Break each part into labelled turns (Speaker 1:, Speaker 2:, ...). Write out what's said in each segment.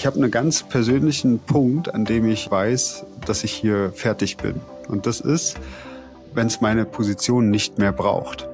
Speaker 1: Ich habe einen ganz persönlichen Punkt, an dem ich weiß, dass ich hier fertig bin. Und das ist, wenn es meine Position nicht mehr braucht.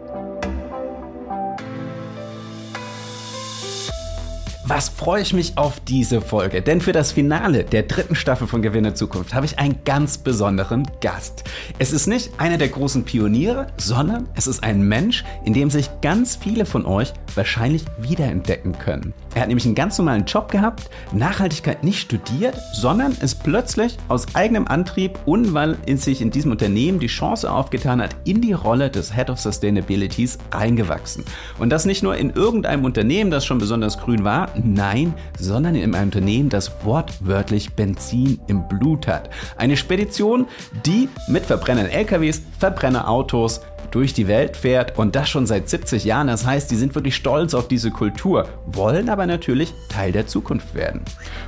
Speaker 2: Was freue ich mich auf diese Folge? Denn für das Finale der dritten Staffel von Gewinne Zukunft habe ich einen ganz besonderen Gast. Es ist nicht einer der großen Pioniere, sondern es ist ein Mensch, in dem sich ganz viele von euch wahrscheinlich wiederentdecken können. Er hat nämlich einen ganz normalen Job gehabt, Nachhaltigkeit nicht studiert, sondern ist plötzlich aus eigenem Antrieb und weil in sich in diesem Unternehmen die Chance aufgetan hat, in die Rolle des Head of Sustainabilities eingewachsen. Und das nicht nur in irgendeinem Unternehmen, das schon besonders grün war, Nein, sondern in einem Unternehmen, das wortwörtlich Benzin im Blut hat. Eine Spedition, die mit verbrennenden LKWs, Verbrennerautos, durch die Welt fährt und das schon seit 70 Jahren. Das heißt, die sind wirklich stolz auf diese Kultur, wollen aber natürlich Teil der Zukunft werden.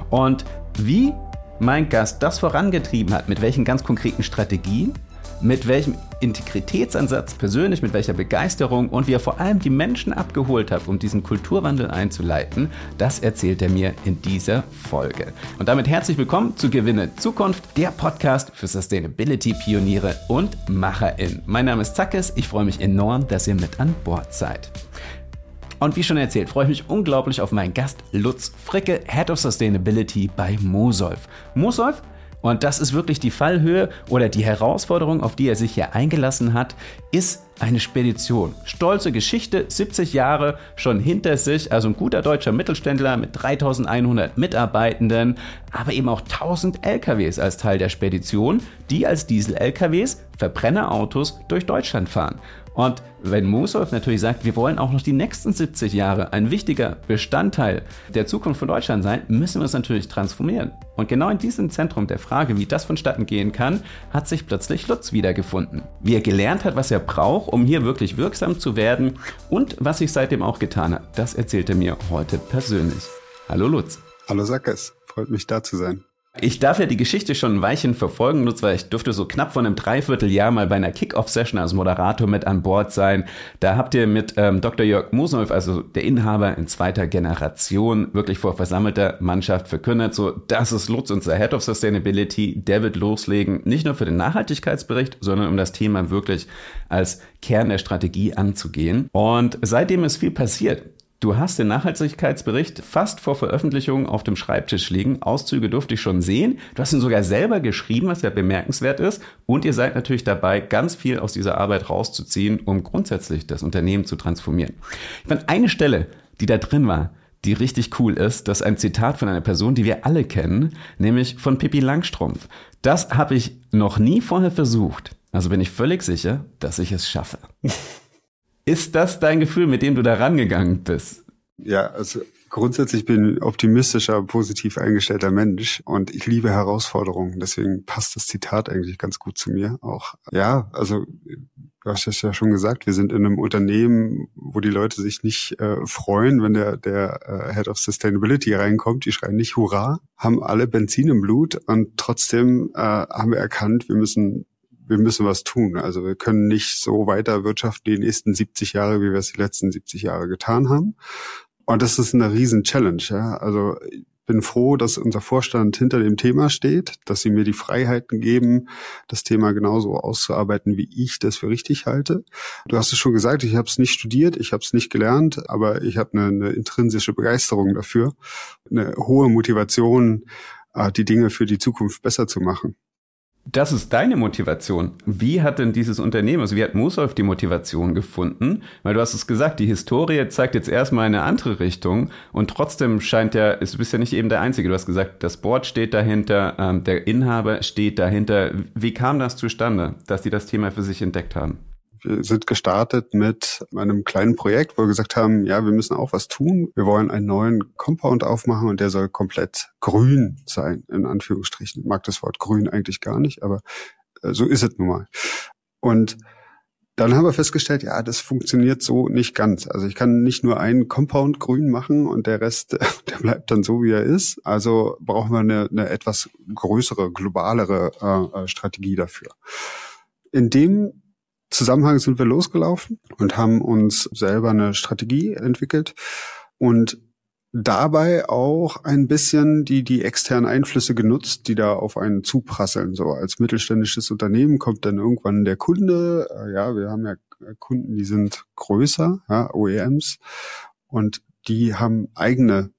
Speaker 2: Und wie mein Gast das vorangetrieben hat, mit welchen ganz konkreten Strategien, mit welchem Integritätsansatz persönlich, mit welcher Begeisterung und wie er vor allem die Menschen abgeholt hat, um diesen Kulturwandel einzuleiten, das erzählt er mir in dieser Folge. Und damit herzlich willkommen zu Gewinne Zukunft, der Podcast für Sustainability-Pioniere und MacherInnen. Mein Name ist Zackes, ich freue mich enorm, dass ihr mit an Bord seid. Und wie schon erzählt, freue ich mich unglaublich auf meinen Gast Lutz Fricke, Head of Sustainability bei Mosolf. Mosolf und das ist wirklich die Fallhöhe oder die Herausforderung, auf die er sich hier eingelassen hat, ist eine Spedition. Stolze Geschichte, 70 Jahre schon hinter sich, also ein guter deutscher Mittelständler mit 3100 Mitarbeitenden, aber eben auch 1000 LKWs als Teil der Spedition, die als Diesel-LKWs Verbrennerautos durch Deutschland fahren. Und wenn Mosolf natürlich sagt, wir wollen auch noch die nächsten 70 Jahre ein wichtiger Bestandteil der Zukunft von Deutschland sein, müssen wir es natürlich transformieren. Und genau in diesem Zentrum der Frage, wie das vonstatten gehen kann, hat sich plötzlich Lutz wiedergefunden. Wie er gelernt hat, was er braucht, um hier wirklich wirksam zu werden und was sich seitdem auch getan hat, das erzählt er mir heute persönlich. Hallo Lutz.
Speaker 1: Hallo Sackes, freut mich da zu sein.
Speaker 2: Ich darf ja die Geschichte schon ein Weilchen verfolgen, nur weil ich durfte so knapp vor einem Dreivierteljahr mal bei einer Kick-Off-Session als Moderator mit an Bord sein. Da habt ihr mit ähm, Dr. Jörg Mosolf, also der Inhaber in zweiter Generation, wirklich vor versammelter Mannschaft verkündet, so, das ist Lutz, unser Head of Sustainability, der wird loslegen, nicht nur für den Nachhaltigkeitsbericht, sondern um das Thema wirklich als Kern der Strategie anzugehen. Und seitdem ist viel passiert. Du hast den Nachhaltigkeitsbericht fast vor Veröffentlichung auf dem Schreibtisch liegen. Auszüge durfte ich schon sehen. Du hast ihn sogar selber geschrieben, was ja bemerkenswert ist. Und ihr seid natürlich dabei, ganz viel aus dieser Arbeit rauszuziehen, um grundsätzlich das Unternehmen zu transformieren. Ich fand eine Stelle, die da drin war, die richtig cool ist, das ist ein Zitat von einer Person, die wir alle kennen, nämlich von Pippi Langstrumpf. Das habe ich noch nie vorher versucht. Also bin ich völlig sicher, dass ich es schaffe. Ist das dein Gefühl, mit dem du da rangegangen bist?
Speaker 1: Ja, also grundsätzlich bin ich optimistischer, positiv eingestellter Mensch und ich liebe Herausforderungen. Deswegen passt das Zitat eigentlich ganz gut zu mir auch. Ja, also du hast es ja schon gesagt, wir sind in einem Unternehmen, wo die Leute sich nicht äh, freuen, wenn der, der äh, Head of Sustainability reinkommt. Die schreien nicht Hurra, haben alle Benzin im Blut und trotzdem äh, haben wir erkannt, wir müssen wir müssen was tun. Also wir können nicht so weiter wirtschaften die nächsten 70 Jahre, wie wir es die letzten 70 Jahre getan haben. Und das ist eine riesen Challenge. Ja? Also ich bin froh, dass unser Vorstand hinter dem Thema steht, dass sie mir die Freiheiten geben, das Thema genauso auszuarbeiten, wie ich das für richtig halte. Du hast es schon gesagt, ich habe es nicht studiert, ich habe es nicht gelernt, aber ich habe eine, eine intrinsische Begeisterung dafür, eine hohe Motivation, äh, die Dinge für die Zukunft besser zu machen.
Speaker 2: Das ist deine Motivation. Wie hat denn dieses Unternehmen, also wie hat Mosolf die Motivation gefunden? Weil du hast es gesagt, die Historie zeigt jetzt erstmal eine andere Richtung und trotzdem scheint ja, du bist ja nicht eben der Einzige. Du hast gesagt, das Board steht dahinter, ähm, der Inhaber steht dahinter. Wie kam das zustande, dass die das Thema für sich entdeckt haben?
Speaker 1: Wir sind gestartet mit einem kleinen Projekt, wo wir gesagt haben, ja, wir müssen auch was tun. Wir wollen einen neuen Compound aufmachen und der soll komplett grün sein, in Anführungsstrichen. Ich mag das Wort grün eigentlich gar nicht, aber äh, so ist es nun mal. Und dann haben wir festgestellt, ja, das funktioniert so nicht ganz. Also ich kann nicht nur einen Compound grün machen und der Rest, der bleibt dann so, wie er ist. Also brauchen wir eine, eine etwas größere, globalere äh, äh Strategie dafür. In dem Zusammenhang sind wir losgelaufen und haben uns selber eine Strategie entwickelt und dabei auch ein bisschen die, die externen Einflüsse genutzt, die da auf einen zuprasseln. So als mittelständisches Unternehmen kommt dann irgendwann der Kunde. Äh, ja, wir haben ja Kunden, die sind größer, ja, OEMs, und die haben eigene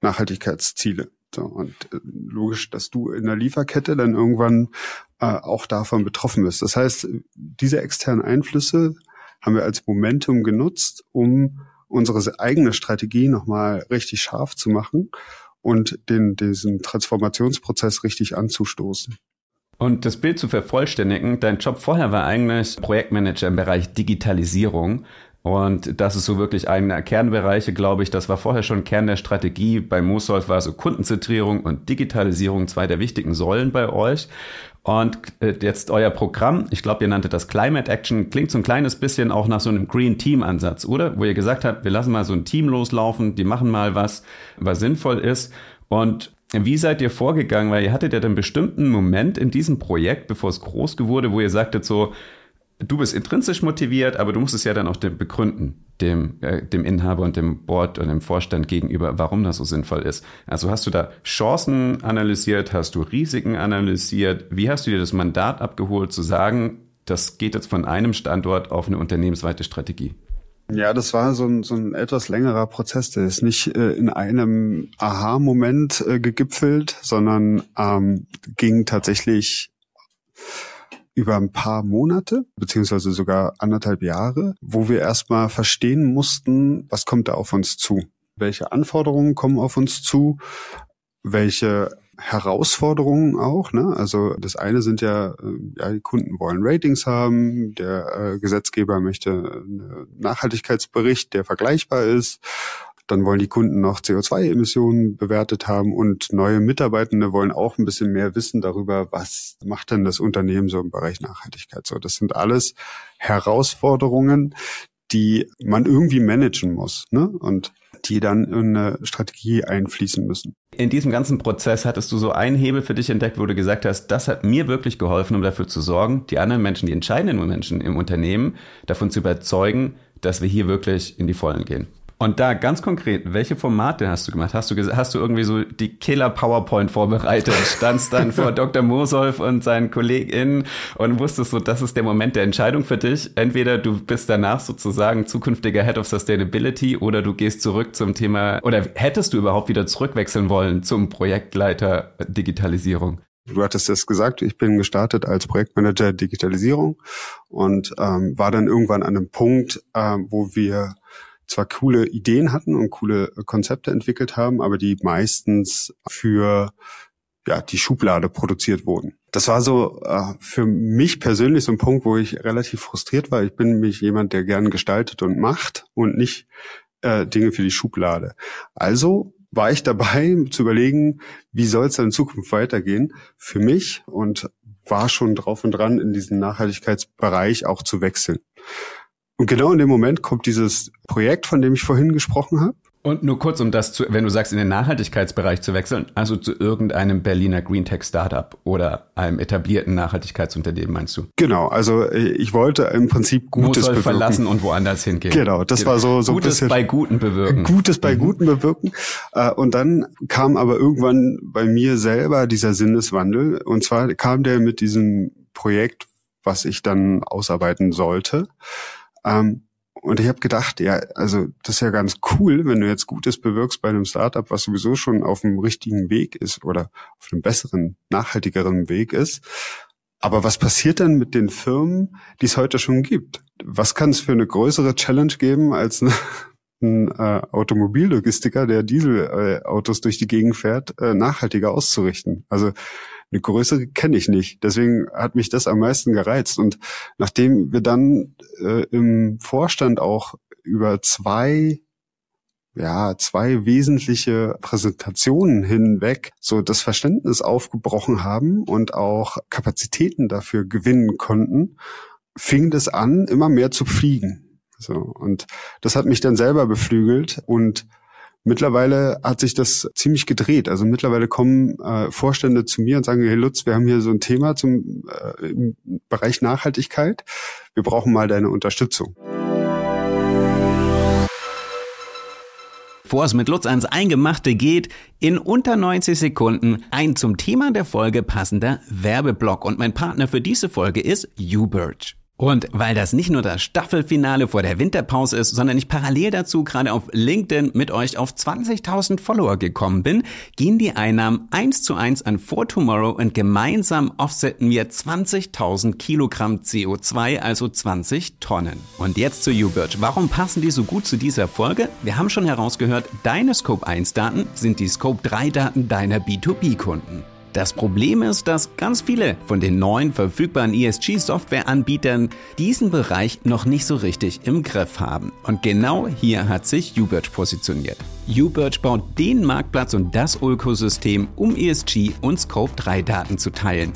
Speaker 1: Nachhaltigkeitsziele. So, und äh, logisch, dass du in der Lieferkette dann irgendwann äh, auch davon betroffen bist. Das heißt, diese externen Einflüsse haben wir als Momentum genutzt, um unsere eigene Strategie nochmal richtig scharf zu machen und den, diesen Transformationsprozess richtig anzustoßen.
Speaker 2: Und das Bild zu vervollständigen, dein Job vorher war eigentlich Projektmanager im Bereich Digitalisierung. Und das ist so wirklich einer Kernbereiche, glaube ich. Das war vorher schon Kern der Strategie. Bei Mosolf war so Kundenzentrierung und Digitalisierung zwei der wichtigen Säulen bei euch. Und äh, jetzt euer Programm, ich glaube, ihr nanntet das Climate Action, klingt so ein kleines bisschen auch nach so einem Green Team Ansatz, oder? Wo ihr gesagt habt, wir lassen mal so ein Team loslaufen, die machen mal was, was sinnvoll ist. Und wie seid ihr vorgegangen? Weil ihr hattet ja einen bestimmten Moment in diesem Projekt, bevor es groß wurde, wo ihr sagtet so, du bist intrinsisch motiviert, aber du musst es ja dann auch begründen, dem, äh, dem Inhaber und dem Board und dem Vorstand gegenüber, warum das so sinnvoll ist. Also hast du da Chancen analysiert, hast du Risiken analysiert? Wie hast du dir das Mandat abgeholt, zu sagen, das geht jetzt von einem Standort auf eine unternehmensweite Strategie?
Speaker 1: Ja, das war so ein, so ein etwas längerer Prozess. Der ist nicht äh, in einem Aha-Moment äh, gegipfelt, sondern ähm, ging tatsächlich über ein paar Monate, beziehungsweise sogar anderthalb Jahre, wo wir erstmal verstehen mussten, was kommt da auf uns zu? Welche Anforderungen kommen auf uns zu? Welche Herausforderungen auch. Ne? Also das eine sind ja, äh, ja, die Kunden wollen Ratings haben, der äh, Gesetzgeber möchte einen Nachhaltigkeitsbericht, der vergleichbar ist dann wollen die Kunden noch CO2-Emissionen bewertet haben und neue Mitarbeitende wollen auch ein bisschen mehr wissen darüber, was macht denn das Unternehmen so im Bereich Nachhaltigkeit. So, das sind alles Herausforderungen, die man irgendwie managen muss. Ne? Und die dann in eine Strategie einfließen müssen.
Speaker 2: In diesem ganzen Prozess hattest du so einen Hebel für dich entdeckt, wo du gesagt hast, das hat mir wirklich geholfen, um dafür zu sorgen, die anderen Menschen, die entscheidenden Menschen im Unternehmen davon zu überzeugen, dass wir hier wirklich in die Vollen gehen. Und da ganz konkret, welche Formate hast du gemacht? Hast du, hast du irgendwie so die Killer-PowerPoint vorbereitet? Standst dann vor Dr. Mosolf und seinen KollegInnen und wusstest so, das ist der Moment der Entscheidung für dich. Entweder du bist danach sozusagen zukünftiger Head of Sustainability oder du gehst zurück zum Thema, oder hättest du überhaupt wieder zurückwechseln wollen zum Projektleiter Digitalisierung?
Speaker 1: Du hattest es gesagt, ich bin gestartet als Projektmanager Digitalisierung und ähm, war dann irgendwann an einem Punkt, ähm, wo wir zwar coole Ideen hatten und coole Konzepte entwickelt haben, aber die meistens für ja, die Schublade produziert wurden. Das war so äh, für mich persönlich so ein Punkt, wo ich relativ frustriert war. Ich bin nämlich jemand, der gern gestaltet und macht und nicht äh, Dinge für die Schublade. Also war ich dabei zu überlegen, wie soll es dann in Zukunft weitergehen für mich und war schon drauf und dran, in diesen Nachhaltigkeitsbereich auch zu wechseln. Und genau in dem Moment kommt dieses Projekt, von dem ich vorhin gesprochen habe.
Speaker 2: Und nur kurz, um das zu, wenn du sagst, in den Nachhaltigkeitsbereich zu wechseln, also zu irgendeinem Berliner Green Tech Startup oder einem etablierten Nachhaltigkeitsunternehmen, meinst du?
Speaker 1: Genau, also äh, ich wollte im Prinzip Gutes
Speaker 2: Wo soll bewirken. verlassen und woanders hingehen.
Speaker 1: Genau, das genau. war so, so
Speaker 2: Gutes ein bisschen, bei Guten bewirken.
Speaker 1: Gutes bei mhm. Guten bewirken. Äh, und dann kam aber irgendwann bei mir selber dieser Sinneswandel. Und zwar kam der mit diesem Projekt, was ich dann ausarbeiten sollte. Ähm, und ich habe gedacht, ja, also das ist ja ganz cool, wenn du jetzt Gutes bewirkst bei einem Startup, was sowieso schon auf dem richtigen Weg ist oder auf einem besseren, nachhaltigeren Weg ist. Aber was passiert dann mit den Firmen, die es heute schon gibt? Was kann es für eine größere Challenge geben als ein, ein äh, Automobillogistiker, der Dieselautos äh, durch die Gegend fährt, äh, nachhaltiger auszurichten? Also eine größere kenne ich nicht. Deswegen hat mich das am meisten gereizt. Und nachdem wir dann äh, im Vorstand auch über zwei ja, zwei wesentliche Präsentationen hinweg so das Verständnis aufgebrochen haben und auch Kapazitäten dafür gewinnen konnten, fing das an, immer mehr zu fliegen. So. Und das hat mich dann selber beflügelt und Mittlerweile hat sich das ziemlich gedreht. Also mittlerweile kommen äh, Vorstände zu mir und sagen, hey Lutz, wir haben hier so ein Thema zum äh, im Bereich Nachhaltigkeit. Wir brauchen mal deine Unterstützung.
Speaker 2: Bevor es mit Lutz ans Eingemachte geht, in unter 90 Sekunden ein zum Thema der Folge passender Werbeblock. Und mein Partner für diese Folge ist YouBirch. Und weil das nicht nur das Staffelfinale vor der Winterpause ist, sondern ich parallel dazu gerade auf LinkedIn mit euch auf 20.000 Follower gekommen bin, gehen die Einnahmen eins zu eins an For Tomorrow und gemeinsam offsetten wir 20.000 Kilogramm CO2, also 20 Tonnen. Und jetzt zu YouBirch. Warum passen die so gut zu dieser Folge? Wir haben schon herausgehört, deine Scope 1 Daten sind die Scope 3 Daten deiner B2B-Kunden. Das Problem ist, dass ganz viele von den neuen verfügbaren ESG-Software-Anbietern diesen Bereich noch nicht so richtig im Griff haben. Und genau hier hat sich Ubirch positioniert. Ubirch baut den Marktplatz und das Ökosystem, um ESG und Scope 3 Daten zu teilen.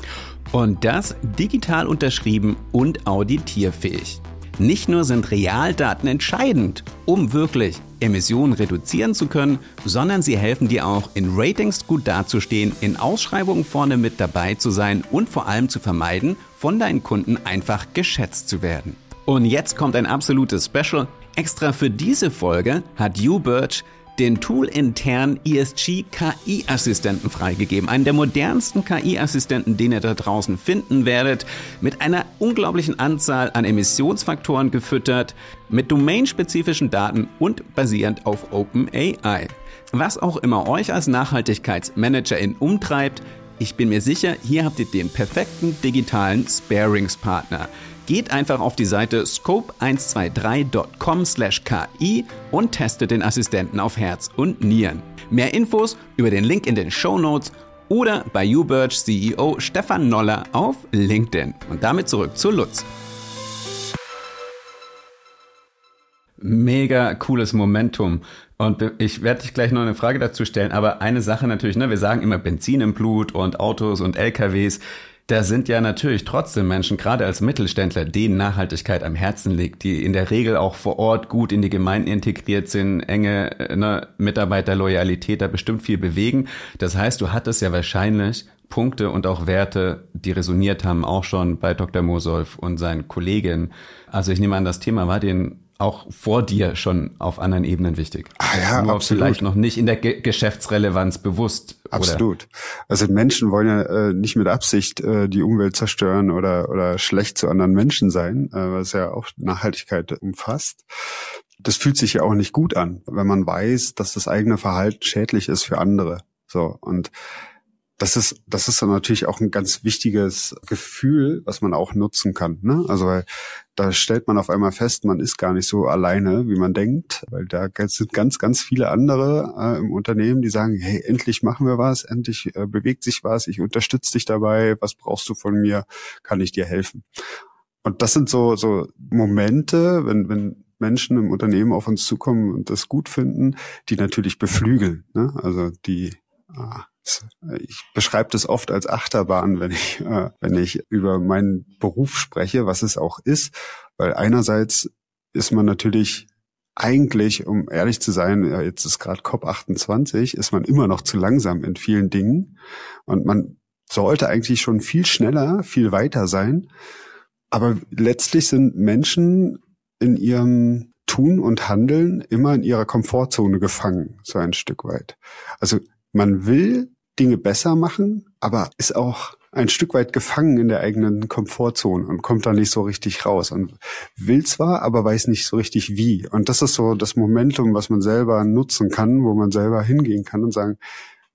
Speaker 2: Und das digital unterschrieben und auditierfähig. Nicht nur sind Realdaten entscheidend, um wirklich Emissionen reduzieren zu können, sondern sie helfen dir auch in Ratings gut dazustehen, in Ausschreibungen vorne mit dabei zu sein und vor allem zu vermeiden, von deinen Kunden einfach geschätzt zu werden. Und jetzt kommt ein absolutes Special. Extra für diese Folge hat YouBirch den toolintern ESG KI-Assistenten freigegeben. Einen der modernsten KI-Assistenten, den ihr da draußen finden werdet, mit einer unglaublichen Anzahl an Emissionsfaktoren gefüttert, mit domainspezifischen Daten und basierend auf OpenAI. Was auch immer euch als Nachhaltigkeitsmanagerin umtreibt, ich bin mir sicher, hier habt ihr den perfekten digitalen Sparingspartner. Geht einfach auf die Seite scope123.com/ki und testet den Assistenten auf Herz und Nieren. Mehr Infos über den Link in den Show Notes oder bei YouBirch CEO Stefan Noller auf LinkedIn. Und damit zurück zu Lutz. Mega cooles Momentum. Und ich werde dich gleich noch eine Frage dazu stellen, aber eine Sache natürlich, ne, wir sagen immer Benzin im Blut und Autos und LKWs da sind ja natürlich trotzdem Menschen, gerade als Mittelständler, denen Nachhaltigkeit am Herzen liegt, die in der Regel auch vor Ort gut in die Gemeinden integriert sind, enge äh, ne, Mitarbeiterloyalität, da bestimmt viel bewegen. Das heißt, du hattest ja wahrscheinlich Punkte und auch Werte, die resoniert haben, auch schon bei Dr. Mosolf und seinen Kollegen. Also ich nehme an, das Thema war den auch vor dir schon auf anderen Ebenen wichtig.
Speaker 1: Ah ja,
Speaker 2: Nur
Speaker 1: absolut.
Speaker 2: vielleicht noch nicht in der Ge Geschäftsrelevanz bewusst.
Speaker 1: Absolut. Oder? Also Menschen wollen ja äh, nicht mit Absicht äh, die Umwelt zerstören oder oder schlecht zu anderen Menschen sein, äh, was ja auch Nachhaltigkeit umfasst. Das fühlt sich ja auch nicht gut an, wenn man weiß, dass das eigene Verhalten schädlich ist für andere. So und das ist, das ist dann natürlich auch ein ganz wichtiges Gefühl, was man auch nutzen kann. Ne? Also weil da stellt man auf einmal fest, man ist gar nicht so alleine, wie man denkt, weil da sind ganz, ganz viele andere äh, im Unternehmen, die sagen, hey, endlich machen wir was, endlich äh, bewegt sich was, ich unterstütze dich dabei, was brauchst du von mir, kann ich dir helfen. Und das sind so, so Momente, wenn, wenn Menschen im Unternehmen auf uns zukommen und das gut finden, die natürlich beflügeln. Ne? Also die ah, ich beschreibe das oft als Achterbahn, wenn ich, äh, wenn ich über meinen Beruf spreche, was es auch ist, weil einerseits ist man natürlich eigentlich, um ehrlich zu sein, jetzt ist gerade COP28, ist man immer noch zu langsam in vielen Dingen und man sollte eigentlich schon viel schneller, viel weiter sein. Aber letztlich sind Menschen in ihrem Tun und Handeln immer in ihrer Komfortzone gefangen, so ein Stück weit. Also man will Dinge besser machen, aber ist auch ein Stück weit gefangen in der eigenen Komfortzone und kommt da nicht so richtig raus und will zwar, aber weiß nicht so richtig wie. Und das ist so das Momentum, was man selber nutzen kann, wo man selber hingehen kann und sagen,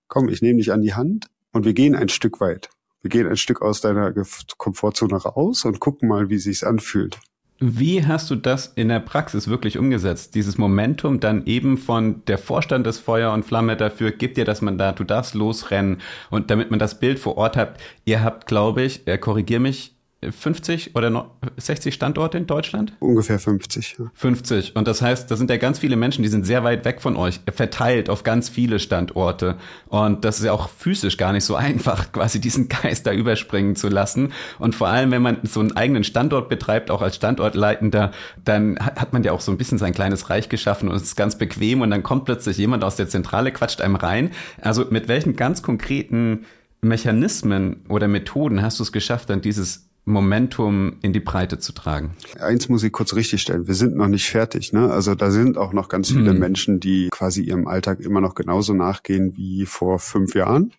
Speaker 1: komm, ich nehme dich an die Hand und wir gehen ein Stück weit. Wir gehen ein Stück aus deiner Komfortzone raus und gucken mal, wie sich's anfühlt.
Speaker 2: Wie hast du das in der Praxis wirklich umgesetzt? Dieses Momentum dann eben von der Vorstand des Feuer und Flamme dafür, gibt dir das Mandat, du darfst losrennen und damit man das Bild vor Ort hat. Ihr habt, glaube ich, äh, korrigier mich, 50 oder 60 Standorte in Deutschland?
Speaker 1: Ungefähr 50.
Speaker 2: Ja. 50. Und das heißt, da sind ja ganz viele Menschen, die sind sehr weit weg von euch, verteilt auf ganz viele Standorte. Und das ist ja auch physisch gar nicht so einfach, quasi diesen Geist da überspringen zu lassen. Und vor allem, wenn man so einen eigenen Standort betreibt, auch als Standortleitender, dann hat man ja auch so ein bisschen sein kleines Reich geschaffen und es ist ganz bequem und dann kommt plötzlich jemand aus der Zentrale, quatscht einem rein. Also mit welchen ganz konkreten Mechanismen oder Methoden hast du es geschafft, dann dieses Momentum in die Breite zu tragen.
Speaker 1: Eins muss ich kurz richtigstellen. Wir sind noch nicht fertig. Ne? Also da sind auch noch ganz viele mhm. Menschen, die quasi ihrem Alltag immer noch genauso nachgehen wie vor fünf Jahren.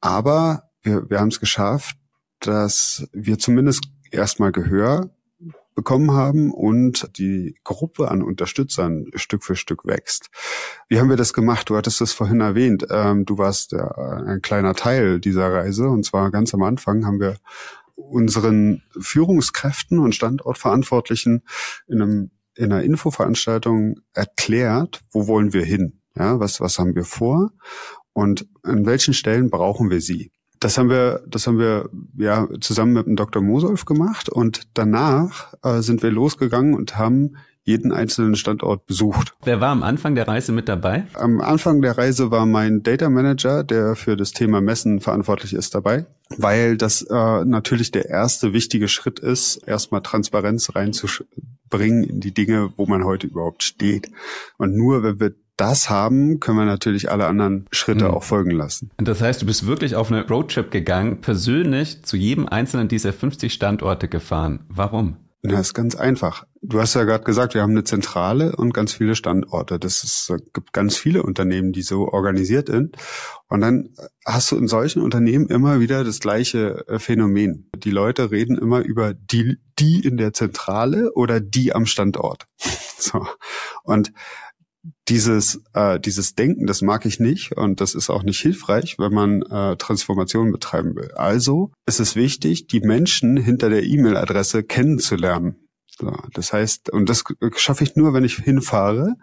Speaker 1: Aber wir, wir haben es geschafft, dass wir zumindest erstmal Gehör bekommen haben und die Gruppe an Unterstützern Stück für Stück wächst. Wie haben wir das gemacht? Du hattest es vorhin erwähnt. Ähm, du warst äh, ein kleiner Teil dieser Reise und zwar ganz am Anfang haben wir unseren Führungskräften und Standortverantwortlichen in, einem, in einer Infoveranstaltung erklärt, wo wollen wir hin? Ja, was, was haben wir vor? Und an welchen Stellen brauchen wir sie? Das haben wir, das haben wir ja zusammen mit dem Dr. Mosolf gemacht und danach äh, sind wir losgegangen und haben jeden einzelnen Standort besucht.
Speaker 2: Wer war am Anfang der Reise mit dabei?
Speaker 1: Am Anfang der Reise war mein Data Manager, der für das Thema Messen verantwortlich ist, dabei, weil das äh, natürlich der erste wichtige Schritt ist, erstmal Transparenz reinzubringen in die Dinge, wo man heute überhaupt steht. Und nur wenn wir das haben, können wir natürlich alle anderen Schritte mhm. auch folgen lassen.
Speaker 2: Das heißt, du bist wirklich auf eine Roadtrip gegangen, persönlich zu jedem einzelnen dieser 50 Standorte gefahren. Warum?
Speaker 1: Na, ist ganz einfach. Du hast ja gerade gesagt, wir haben eine Zentrale und ganz viele Standorte. Das ist, gibt ganz viele Unternehmen, die so organisiert sind. Und dann hast du in solchen Unternehmen immer wieder das gleiche äh, Phänomen. Die Leute reden immer über die, die in der Zentrale oder die am Standort. So. Und dieses, äh, dieses Denken, das mag ich nicht und das ist auch nicht hilfreich, wenn man äh, Transformation betreiben will. Also ist es wichtig, die Menschen hinter der E-Mail-Adresse kennenzulernen. So, das heißt, und das schaffe ich nur, wenn ich hinfahre,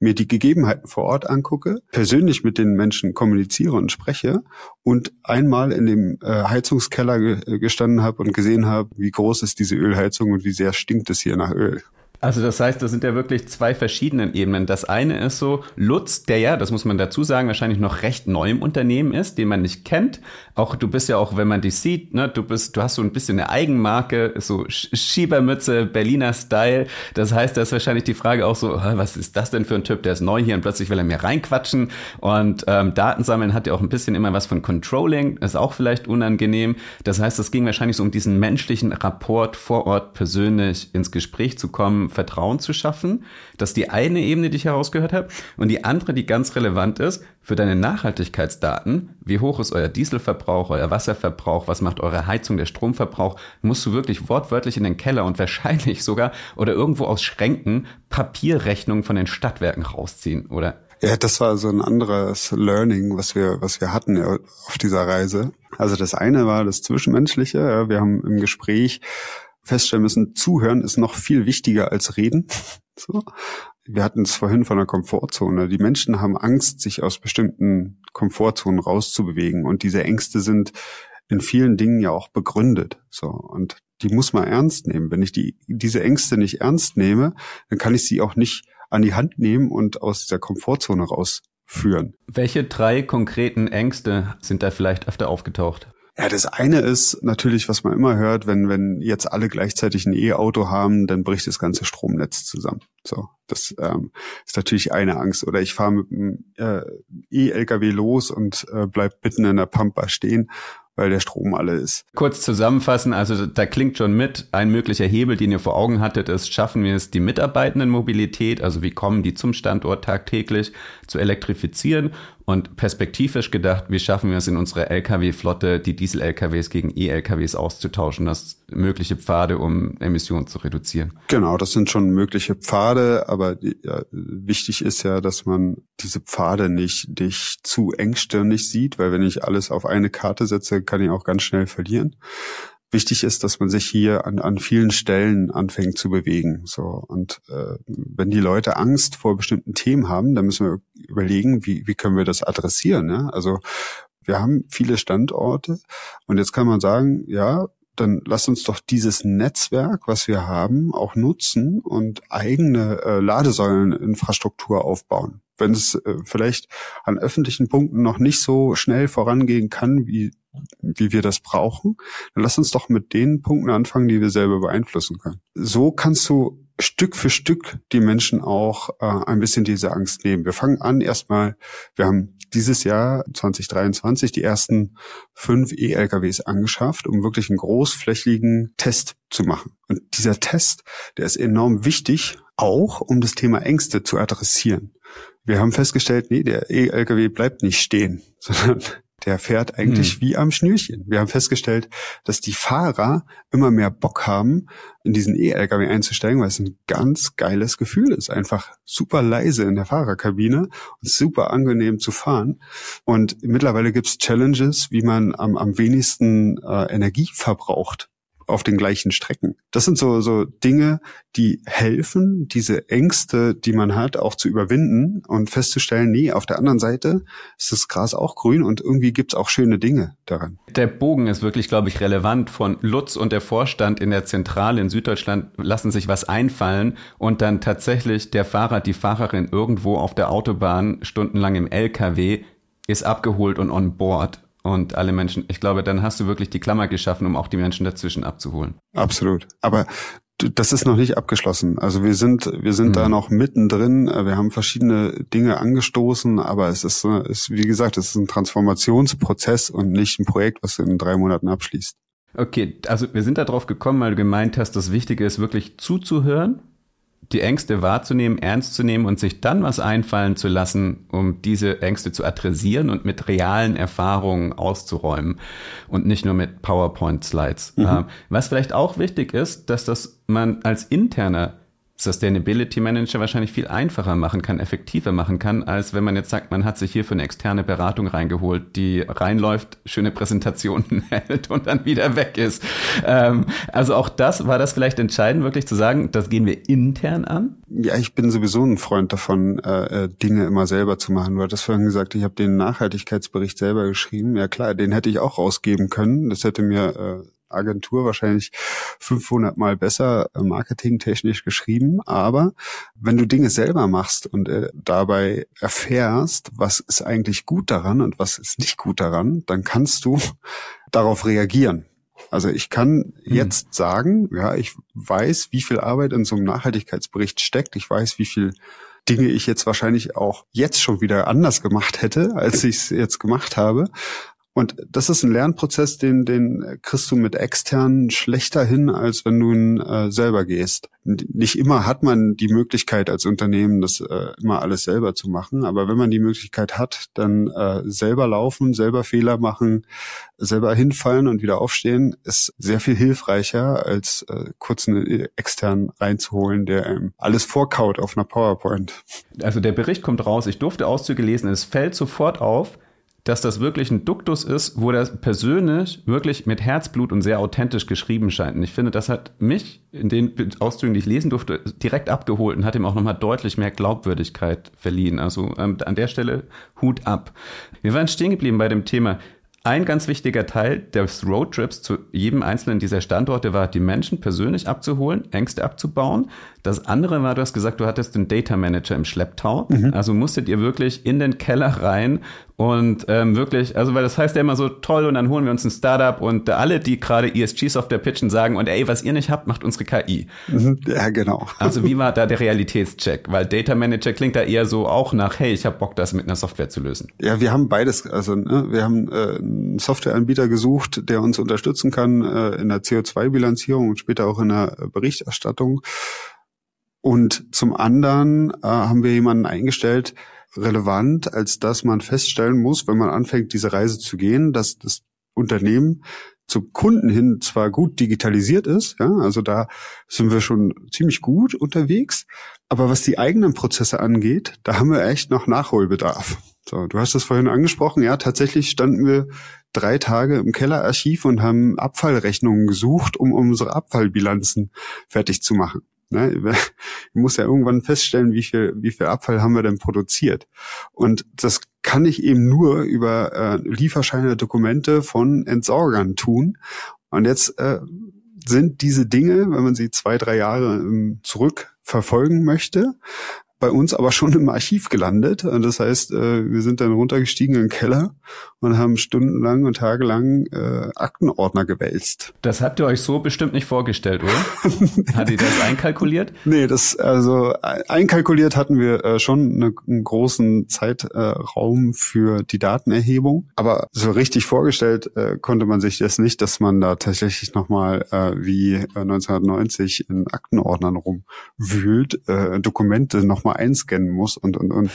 Speaker 1: mir die Gegebenheiten vor Ort angucke, persönlich mit den Menschen kommuniziere und spreche und einmal in dem äh, Heizungskeller ge gestanden habe und gesehen habe, wie groß ist diese Ölheizung und wie sehr stinkt es hier nach Öl.
Speaker 2: Also das heißt, das sind ja wirklich zwei verschiedenen Ebenen. Das eine ist so Lutz, der ja, das muss man dazu sagen, wahrscheinlich noch recht neu im Unternehmen ist, den man nicht kennt. Auch du bist ja auch, wenn man dich sieht, ne, du bist, du hast so ein bisschen eine Eigenmarke, so Schiebermütze, Berliner Style. Das heißt, da ist wahrscheinlich die Frage auch so, was ist das denn für ein Typ, der ist neu hier und plötzlich will er mir reinquatschen. Und ähm, Daten sammeln hat ja auch ein bisschen immer was von Controlling, ist auch vielleicht unangenehm. Das heißt, es ging wahrscheinlich so um diesen menschlichen Rapport vor Ort persönlich ins Gespräch zu kommen Vertrauen zu schaffen. Das ist die eine Ebene, die ich herausgehört habe. Und die andere, die ganz relevant ist, für deine Nachhaltigkeitsdaten, wie hoch ist euer Dieselverbrauch, euer Wasserverbrauch, was macht eure Heizung, der Stromverbrauch, musst du wirklich wortwörtlich in den Keller und wahrscheinlich sogar oder irgendwo aus Schränken Papierrechnungen von den Stadtwerken rausziehen, oder?
Speaker 1: Ja, das war so ein anderes Learning, was wir, was wir hatten auf dieser Reise. Also das eine war das Zwischenmenschliche. Wir haben im Gespräch feststellen müssen, zuhören ist noch viel wichtiger als reden. So. Wir hatten es vorhin von der Komfortzone. Die Menschen haben Angst, sich aus bestimmten Komfortzonen rauszubewegen. Und diese Ängste sind in vielen Dingen ja auch begründet. So. Und die muss man ernst nehmen. Wenn ich die, diese Ängste nicht ernst nehme, dann kann ich sie auch nicht an die Hand nehmen und aus dieser Komfortzone rausführen.
Speaker 2: Welche drei konkreten Ängste sind da vielleicht öfter aufgetaucht?
Speaker 1: Ja, das eine ist natürlich, was man immer hört, wenn, wenn jetzt alle gleichzeitig ein E-Auto haben, dann bricht das ganze Stromnetz zusammen. So, das ähm, ist natürlich eine Angst. Oder ich fahre mit einem äh, E-LKW los und äh, bleib mitten in der Pampa stehen weil der Strom alle ist.
Speaker 2: Kurz zusammenfassen, also da klingt schon mit, ein möglicher Hebel, den ihr vor Augen hattet, ist, schaffen wir es, die Mitarbeitendenmobilität, also wie kommen die zum Standort tagtäglich, zu elektrifizieren und perspektivisch gedacht, wie schaffen wir es in unserer Lkw-Flotte, die Diesel-Lkws gegen E-Lkws auszutauschen, das mögliche Pfade, um Emissionen zu reduzieren.
Speaker 1: Genau, das sind schon mögliche Pfade, aber ja, wichtig ist ja, dass man diese Pfade nicht, nicht zu engstirnig sieht, weil wenn ich alles auf eine Karte setze, kann ich auch ganz schnell verlieren wichtig ist, dass man sich hier an, an vielen Stellen anfängt zu bewegen. So und äh, wenn die Leute Angst vor bestimmten Themen haben, dann müssen wir überlegen, wie, wie können wir das adressieren. Ja? Also wir haben viele Standorte und jetzt kann man sagen, ja, dann lass uns doch dieses Netzwerk, was wir haben, auch nutzen und eigene äh, Ladesäuleninfrastruktur aufbauen. Wenn es äh, vielleicht an öffentlichen Punkten noch nicht so schnell vorangehen kann, wie wie wir das brauchen, dann lass uns doch mit den Punkten anfangen, die wir selber beeinflussen können. So kannst du Stück für Stück die Menschen auch äh, ein bisschen diese Angst nehmen. Wir fangen an erstmal, wir haben dieses Jahr 2023 die ersten fünf E-LKWs angeschafft, um wirklich einen großflächigen Test zu machen. Und dieser Test, der ist enorm wichtig, auch um das Thema Ängste zu adressieren. Wir haben festgestellt, nee, der E-LKW bleibt nicht stehen, sondern der fährt eigentlich hm. wie am Schnürchen. Wir haben festgestellt, dass die Fahrer immer mehr Bock haben, in diesen E-LKW einzusteigen, weil es ein ganz geiles Gefühl ist. Einfach super leise in der Fahrerkabine und super angenehm zu fahren. Und mittlerweile gibt's Challenges, wie man am, am wenigsten äh, Energie verbraucht auf den gleichen Strecken. Das sind so, so Dinge, die helfen, diese Ängste, die man hat, auch zu überwinden und festzustellen, nee, auf der anderen Seite ist das Gras auch grün und irgendwie gibt's auch schöne Dinge daran.
Speaker 2: Der Bogen ist wirklich, glaube ich, relevant. Von Lutz und der Vorstand in der Zentrale in Süddeutschland lassen sich was einfallen und dann tatsächlich der Fahrer, die Fahrerin irgendwo auf der Autobahn stundenlang im LKW ist abgeholt und on board und alle Menschen. Ich glaube, dann hast du wirklich die Klammer geschaffen, um auch die Menschen dazwischen abzuholen.
Speaker 1: Absolut. Aber das ist noch nicht abgeschlossen. Also wir sind, wir sind mhm. da noch mittendrin. Wir haben verschiedene Dinge angestoßen, aber es ist, ist, wie gesagt, es ist ein Transformationsprozess und nicht ein Projekt, was in drei Monaten abschließt.
Speaker 2: Okay, also wir sind da drauf gekommen, weil du gemeint hast, das Wichtige ist wirklich zuzuhören die Ängste wahrzunehmen, ernst zu nehmen und sich dann was einfallen zu lassen, um diese Ängste zu adressieren und mit realen Erfahrungen auszuräumen und nicht nur mit PowerPoint-Slides. Mhm. Ähm, was vielleicht auch wichtig ist, dass das man als interner Sustainability Manager wahrscheinlich viel einfacher machen kann, effektiver machen kann, als wenn man jetzt sagt, man hat sich hier für eine externe Beratung reingeholt, die reinläuft, schöne Präsentationen hält und dann wieder weg ist. Ähm, also auch das, war das vielleicht entscheidend, wirklich zu sagen, das gehen wir intern an?
Speaker 1: Ja, ich bin sowieso ein Freund davon, äh, äh Dinge immer selber zu machen. Du hattest vorhin gesagt, ich habe den Nachhaltigkeitsbericht selber geschrieben. Ja klar, den hätte ich auch rausgeben können. Das hätte mir äh, Agentur wahrscheinlich 500 Mal besser äh, marketingtechnisch geschrieben. Aber wenn du Dinge selber machst und äh, dabei erfährst, was ist eigentlich gut daran und was ist nicht gut daran, dann kannst du darauf reagieren. Also ich kann hm. jetzt sagen, ja, ich weiß, wie viel Arbeit in so einem Nachhaltigkeitsbericht steckt. Ich weiß, wie viel Dinge ich jetzt wahrscheinlich auch jetzt schon wieder anders gemacht hätte, als ich es jetzt gemacht habe. Und das ist ein Lernprozess, den, den kriegst du mit externen schlechter hin, als wenn du ihn äh, selber gehst. Nicht immer hat man die Möglichkeit als Unternehmen, das äh, immer alles selber zu machen. Aber wenn man die Möglichkeit hat, dann äh, selber laufen, selber Fehler machen, selber hinfallen und wieder aufstehen, ist sehr viel hilfreicher, als äh, kurz einen externen reinzuholen, der einem alles vorkaut auf einer PowerPoint.
Speaker 2: Also der Bericht kommt raus, ich durfte Auszüge lesen, es fällt sofort auf, dass das wirklich ein Duktus ist, wo das persönlich wirklich mit Herzblut und sehr authentisch geschrieben scheint. Und ich finde, das hat mich in den Auszügen, die ich lesen durfte, direkt abgeholt und hat ihm auch nochmal deutlich mehr Glaubwürdigkeit verliehen. Also ähm, an der Stelle Hut ab. Wir waren stehen geblieben bei dem Thema. Ein ganz wichtiger Teil des Roadtrips zu jedem einzelnen dieser Standorte war, die Menschen persönlich abzuholen, Ängste abzubauen. Das andere war, du hast gesagt, du hattest den Data Manager im Schlepptau. Mhm. Also musstet ihr wirklich in den Keller rein und ähm, wirklich, also weil das heißt ja immer so toll und dann holen wir uns ein Startup und alle, die gerade ESG-Software pitchen, sagen und ey, was ihr nicht habt, macht unsere KI.
Speaker 1: Mhm. Ja, genau.
Speaker 2: Also wie war da der Realitätscheck? Weil Data Manager klingt da eher so auch nach, hey, ich habe Bock, das mit einer Software zu lösen.
Speaker 1: Ja, wir haben beides. Also ne, wir haben äh, einen Softwareanbieter gesucht, der uns unterstützen kann äh, in der CO2-Bilanzierung und später auch in der Berichterstattung. Und zum anderen äh, haben wir jemanden eingestellt, relevant, als dass man feststellen muss, wenn man anfängt, diese Reise zu gehen, dass das Unternehmen zum Kunden hin zwar gut digitalisiert ist, ja, also da sind wir schon ziemlich gut unterwegs, aber was die eigenen Prozesse angeht, da haben wir echt noch Nachholbedarf. So, du hast das vorhin angesprochen, ja, tatsächlich standen wir drei Tage im Kellerarchiv und haben Abfallrechnungen gesucht, um unsere Abfallbilanzen fertig zu machen. Ne? Ich muss ja irgendwann feststellen, wie viel, wie viel Abfall haben wir denn produziert. Und das kann ich eben nur über äh, Lieferscheine, Dokumente von Entsorgern tun. Und jetzt äh, sind diese Dinge, wenn man sie zwei, drei Jahre ähm, zurück verfolgen möchte, bei uns aber schon im Archiv gelandet. Das heißt, äh, wir sind dann runtergestiegen in den Keller und haben stundenlang und tagelang äh, Aktenordner gewälzt.
Speaker 2: Das habt ihr euch so bestimmt nicht vorgestellt, oder? Hat ihr das einkalkuliert?
Speaker 1: Nee, das also einkalkuliert hatten wir äh, schon eine, einen großen Zeitraum für die Datenerhebung, aber so richtig vorgestellt äh, konnte man sich das nicht, dass man da tatsächlich nochmal äh, wie 1990 in Aktenordnern rumwühlt, äh, Dokumente nochmal einscannen muss und und und.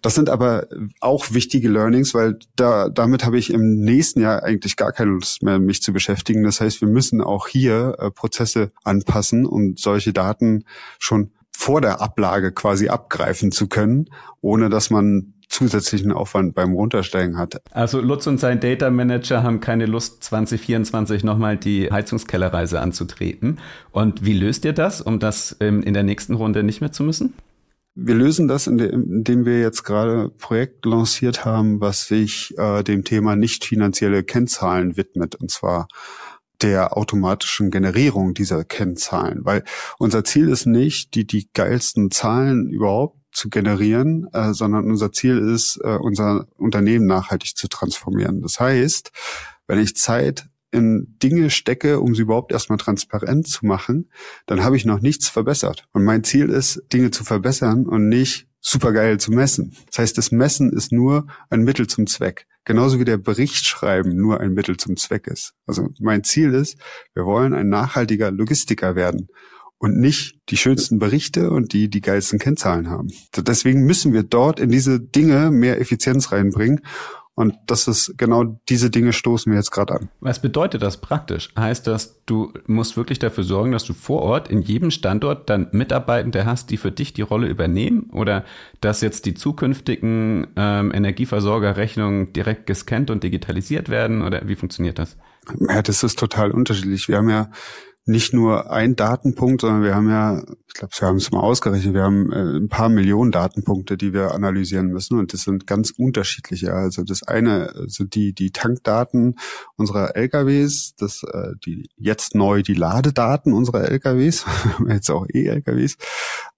Speaker 1: Das sind aber auch wichtige Learnings, weil da damit habe ich im nächsten Jahr eigentlich gar keine Lust mehr, mich zu beschäftigen. Das heißt, wir müssen auch hier äh, Prozesse anpassen, um solche Daten schon vor der Ablage quasi abgreifen zu können, ohne dass man zusätzlichen Aufwand beim Runtersteigen hat.
Speaker 2: Also Lutz und sein Data Manager haben keine Lust, 2024 nochmal die Heizungskellerreise anzutreten. Und wie löst ihr das, um das ähm, in der nächsten Runde nicht mehr zu müssen?
Speaker 1: Wir lösen das, indem wir jetzt gerade ein Projekt lanciert haben, was sich äh, dem Thema nicht finanzielle Kennzahlen widmet, und zwar der automatischen Generierung dieser Kennzahlen, weil unser Ziel ist nicht, die die geilsten Zahlen überhaupt zu generieren, äh, sondern unser Ziel ist, äh, unser Unternehmen nachhaltig zu transformieren. Das heißt, wenn ich Zeit in Dinge stecke, um sie überhaupt erstmal transparent zu machen, dann habe ich noch nichts verbessert. Und mein Ziel ist, Dinge zu verbessern und nicht supergeil zu messen. Das heißt, das Messen ist nur ein Mittel zum Zweck. Genauso wie der Bericht schreiben nur ein Mittel zum Zweck ist. Also mein Ziel ist, wir wollen ein nachhaltiger Logistiker werden und nicht die schönsten Berichte und die die geilsten Kennzahlen haben. Deswegen müssen wir dort in diese Dinge mehr Effizienz reinbringen und das ist genau diese Dinge stoßen wir jetzt gerade an.
Speaker 2: Was bedeutet das praktisch? Heißt das, du musst wirklich dafür sorgen, dass du vor Ort in jedem Standort dann Mitarbeitende hast, die für dich die Rolle übernehmen? Oder dass jetzt die zukünftigen ähm, Energieversorgerrechnungen direkt gescannt und digitalisiert werden? Oder wie funktioniert das?
Speaker 1: Ja, das ist total unterschiedlich. Wir haben ja nicht nur ein Datenpunkt, sondern wir haben ja, ich glaube, wir haben es mal ausgerechnet, wir haben äh, ein paar Millionen Datenpunkte, die wir analysieren müssen und das sind ganz unterschiedliche. Also das eine sind die die Tankdaten unserer LKWs, das äh, die jetzt neu die Ladedaten unserer LKWs, jetzt auch E-LKWs.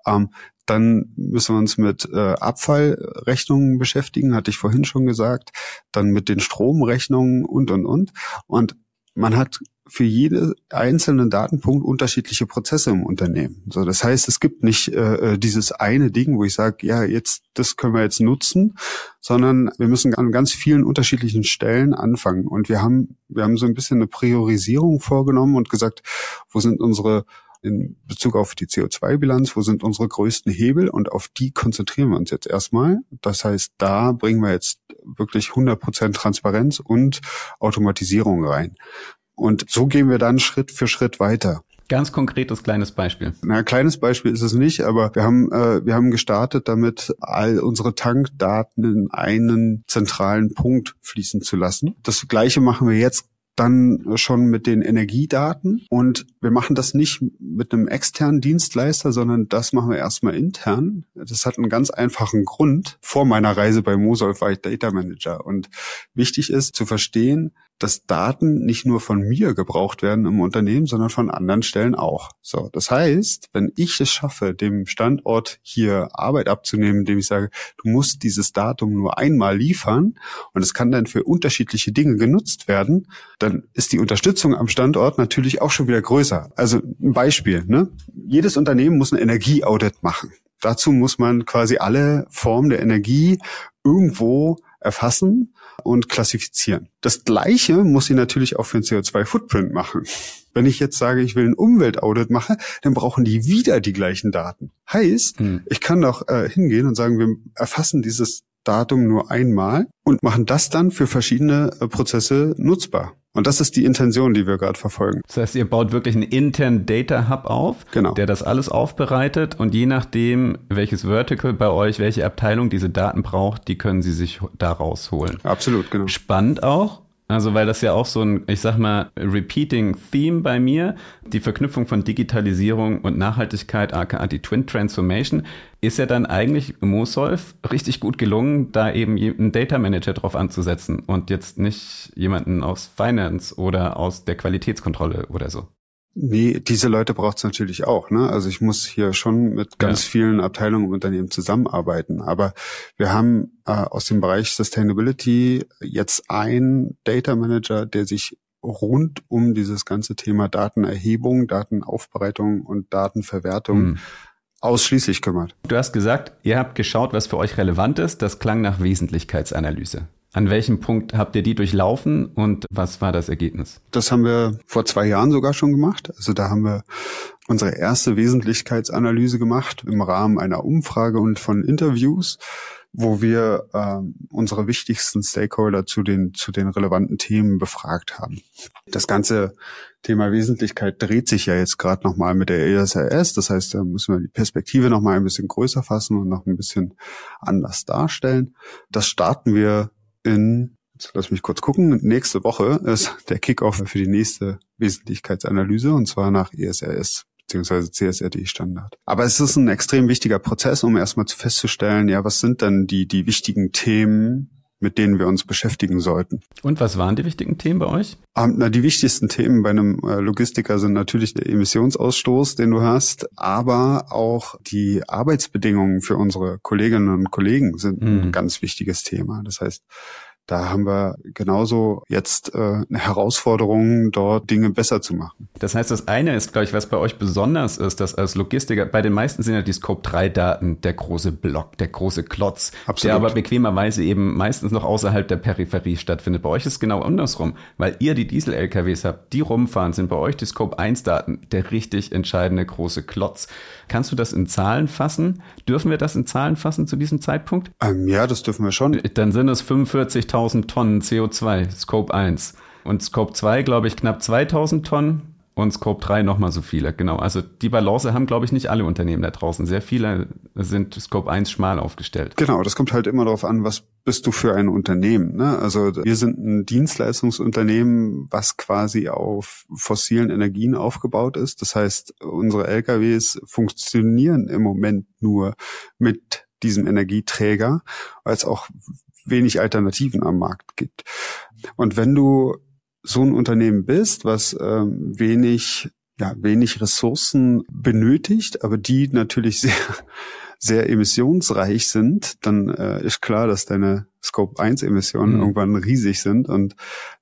Speaker 1: Ähm, dann müssen wir uns mit äh, Abfallrechnungen beschäftigen, hatte ich vorhin schon gesagt. Dann mit den Stromrechnungen und und und. Und man hat für jede einzelnen Datenpunkt unterschiedliche Prozesse im Unternehmen. So, das heißt, es gibt nicht äh, äh, dieses eine Ding, wo ich sage, ja, jetzt das können wir jetzt nutzen, sondern wir müssen an ganz vielen unterschiedlichen Stellen anfangen. Und wir haben wir haben so ein bisschen eine Priorisierung vorgenommen und gesagt, wo sind unsere in Bezug auf die CO2-Bilanz, wo sind unsere größten Hebel und auf die konzentrieren wir uns jetzt erstmal. Das heißt, da bringen wir jetzt wirklich 100% Transparenz und Automatisierung rein. Und so gehen wir dann Schritt für Schritt weiter.
Speaker 2: Ganz konkretes kleines Beispiel.
Speaker 1: Na, kleines Beispiel ist es nicht, aber wir haben äh, wir haben gestartet, damit all unsere Tankdaten in einen zentralen Punkt fließen zu lassen. Das Gleiche machen wir jetzt dann schon mit den Energiedaten und wir machen das nicht mit einem externen Dienstleister, sondern das machen wir erstmal intern. Das hat einen ganz einfachen Grund. Vor meiner Reise bei Mosolf war ich Data Manager und wichtig ist zu verstehen, dass Daten nicht nur von mir gebraucht werden im Unternehmen, sondern von anderen Stellen auch. So, das heißt, wenn ich es schaffe, dem Standort hier Arbeit abzunehmen, indem ich sage, du musst dieses Datum nur einmal liefern und es kann dann für unterschiedliche Dinge genutzt werden, dann ist die Unterstützung am Standort natürlich auch schon wieder größer. Also ein Beispiel, ne? Jedes Unternehmen muss ein Energieaudit machen. Dazu muss man quasi alle Formen der Energie irgendwo erfassen und klassifizieren. Das Gleiche muss ich natürlich auch für einen CO2-Footprint machen. Wenn ich jetzt sage, ich will ein Umweltaudit machen, dann brauchen die wieder die gleichen Daten. Heißt, hm. ich kann doch äh, hingehen und sagen, wir erfassen dieses Datum nur einmal und machen das dann für verschiedene äh, Prozesse nutzbar. Und das ist die Intention, die wir gerade verfolgen.
Speaker 2: Das heißt, ihr baut wirklich einen internen Data Hub auf, genau. der das alles aufbereitet und je nachdem, welches Vertical bei euch, welche Abteilung diese Daten braucht, die können sie sich da rausholen.
Speaker 1: Absolut, genau.
Speaker 2: Spannend auch. Also, weil das ja auch so ein, ich sag mal, repeating Theme bei mir, die Verknüpfung von Digitalisierung und Nachhaltigkeit, aka die Twin Transformation, ist ja dann eigentlich Mosolf richtig gut gelungen, da eben einen Data Manager drauf anzusetzen und jetzt nicht jemanden aus Finance oder aus der Qualitätskontrolle oder so.
Speaker 1: Nee, diese Leute braucht es natürlich auch. Ne? Also ich muss hier schon mit ganz ja. vielen Abteilungen im Unternehmen zusammenarbeiten. Aber wir haben äh, aus dem Bereich Sustainability jetzt einen Data Manager, der sich rund um dieses ganze Thema Datenerhebung, Datenaufbereitung und Datenverwertung hm. ausschließlich kümmert.
Speaker 2: Du hast gesagt, ihr habt geschaut, was für euch relevant ist. Das klang nach Wesentlichkeitsanalyse. An welchem Punkt habt ihr die durchlaufen und was war das Ergebnis?
Speaker 1: Das haben wir vor zwei Jahren sogar schon gemacht. Also da haben wir unsere erste Wesentlichkeitsanalyse gemacht im Rahmen einer Umfrage und von Interviews, wo wir äh, unsere wichtigsten Stakeholder zu den, zu den relevanten Themen befragt haben. Das ganze Thema Wesentlichkeit dreht sich ja jetzt gerade nochmal mit der ESRS. Das heißt, da müssen wir die Perspektive nochmal ein bisschen größer fassen und noch ein bisschen anders darstellen. Das starten wir in, jetzt lass mich kurz gucken, nächste Woche ist der Kickoff für die nächste Wesentlichkeitsanalyse und zwar nach ESRS beziehungsweise CSRD-Standard. Aber es ist ein extrem wichtiger Prozess, um erstmal festzustellen, ja, was sind denn die, die wichtigen Themen, mit denen wir uns beschäftigen sollten.
Speaker 2: Und was waren die wichtigen Themen bei euch?
Speaker 1: Ähm, na, die wichtigsten Themen bei einem äh, Logistiker sind natürlich der Emissionsausstoß, den du hast, aber auch die Arbeitsbedingungen für unsere Kolleginnen und Kollegen sind mhm. ein ganz wichtiges Thema. Das heißt, da haben wir genauso jetzt äh, eine Herausforderung, dort Dinge besser zu machen.
Speaker 2: Das heißt, das eine ist, glaube ich, was bei euch besonders ist, dass als Logistiker, bei den meisten sind ja die Scope-3-Daten der große Block, der große Klotz, Absolut. der aber bequemerweise eben meistens noch außerhalb der Peripherie stattfindet. Bei euch ist es genau andersrum, weil ihr die Diesel-LKWs habt, die rumfahren, sind bei euch die Scope-1-Daten der richtig entscheidende große Klotz. Kannst du das in Zahlen fassen? Dürfen wir das in Zahlen fassen zu diesem Zeitpunkt?
Speaker 1: Ähm, ja, das dürfen wir schon.
Speaker 2: Dann sind es 45.000 1000 Tonnen CO2, Scope 1. Und Scope 2, glaube ich, knapp 2000 Tonnen und Scope 3 nochmal so viele. Genau. Also die Balance haben, glaube ich, nicht alle Unternehmen da draußen. Sehr viele sind Scope 1 schmal aufgestellt.
Speaker 1: Genau, das kommt halt immer darauf an, was bist du für ein Unternehmen. Ne? Also wir sind ein Dienstleistungsunternehmen, was quasi auf fossilen Energien aufgebaut ist. Das heißt, unsere LKWs funktionieren im Moment nur mit diesem Energieträger, es auch wenig Alternativen am Markt gibt. Und wenn du so ein Unternehmen bist, was ähm, wenig, ja, wenig Ressourcen benötigt, aber die natürlich sehr, sehr emissionsreich sind, dann äh, ist klar, dass deine Scope 1 Emissionen mhm. irgendwann riesig sind und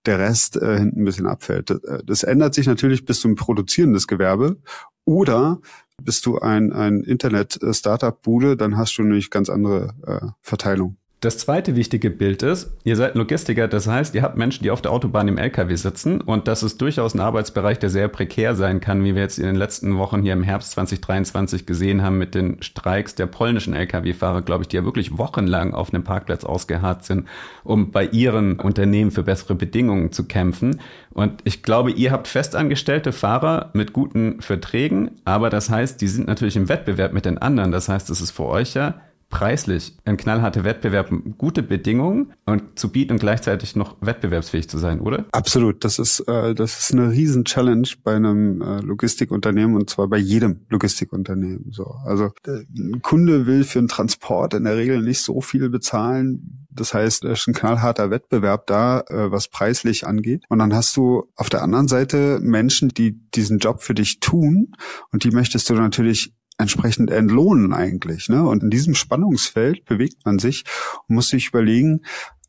Speaker 1: der Rest äh, hinten ein bisschen abfällt. Das, äh, das ändert sich natürlich, bist du ein produzierendes Gewerbe oder bist du ein, ein Internet-Startup-Bude, dann hast du nämlich ganz andere äh, Verteilung.
Speaker 2: Das zweite wichtige Bild ist, ihr seid Logistiker, das heißt, ihr habt Menschen, die auf der Autobahn im LKW sitzen und das ist durchaus ein Arbeitsbereich, der sehr prekär sein kann, wie wir jetzt in den letzten Wochen hier im Herbst 2023 gesehen haben mit den Streiks der polnischen LKW-Fahrer, glaube ich, die ja wirklich wochenlang auf einem Parkplatz ausgeharrt sind, um bei ihren Unternehmen für bessere Bedingungen zu kämpfen. Und ich glaube, ihr habt festangestellte Fahrer mit guten Verträgen, aber das heißt, die sind natürlich im Wettbewerb mit den anderen. Das heißt, es ist für euch ja preislich ein knallharter Wettbewerb, gute Bedingungen und zu bieten und gleichzeitig noch wettbewerbsfähig zu sein, oder?
Speaker 1: Absolut. Das ist, äh, das ist eine riesen Challenge bei einem äh, Logistikunternehmen und zwar bei jedem Logistikunternehmen. So, also ein Kunde will für einen Transport in der Regel nicht so viel bezahlen. Das heißt, da ist ein knallharter Wettbewerb da, äh, was preislich angeht. Und dann hast du auf der anderen Seite Menschen, die diesen Job für dich tun und die möchtest du natürlich entsprechend entlohnen eigentlich. Ne? Und in diesem Spannungsfeld bewegt man sich und muss sich überlegen,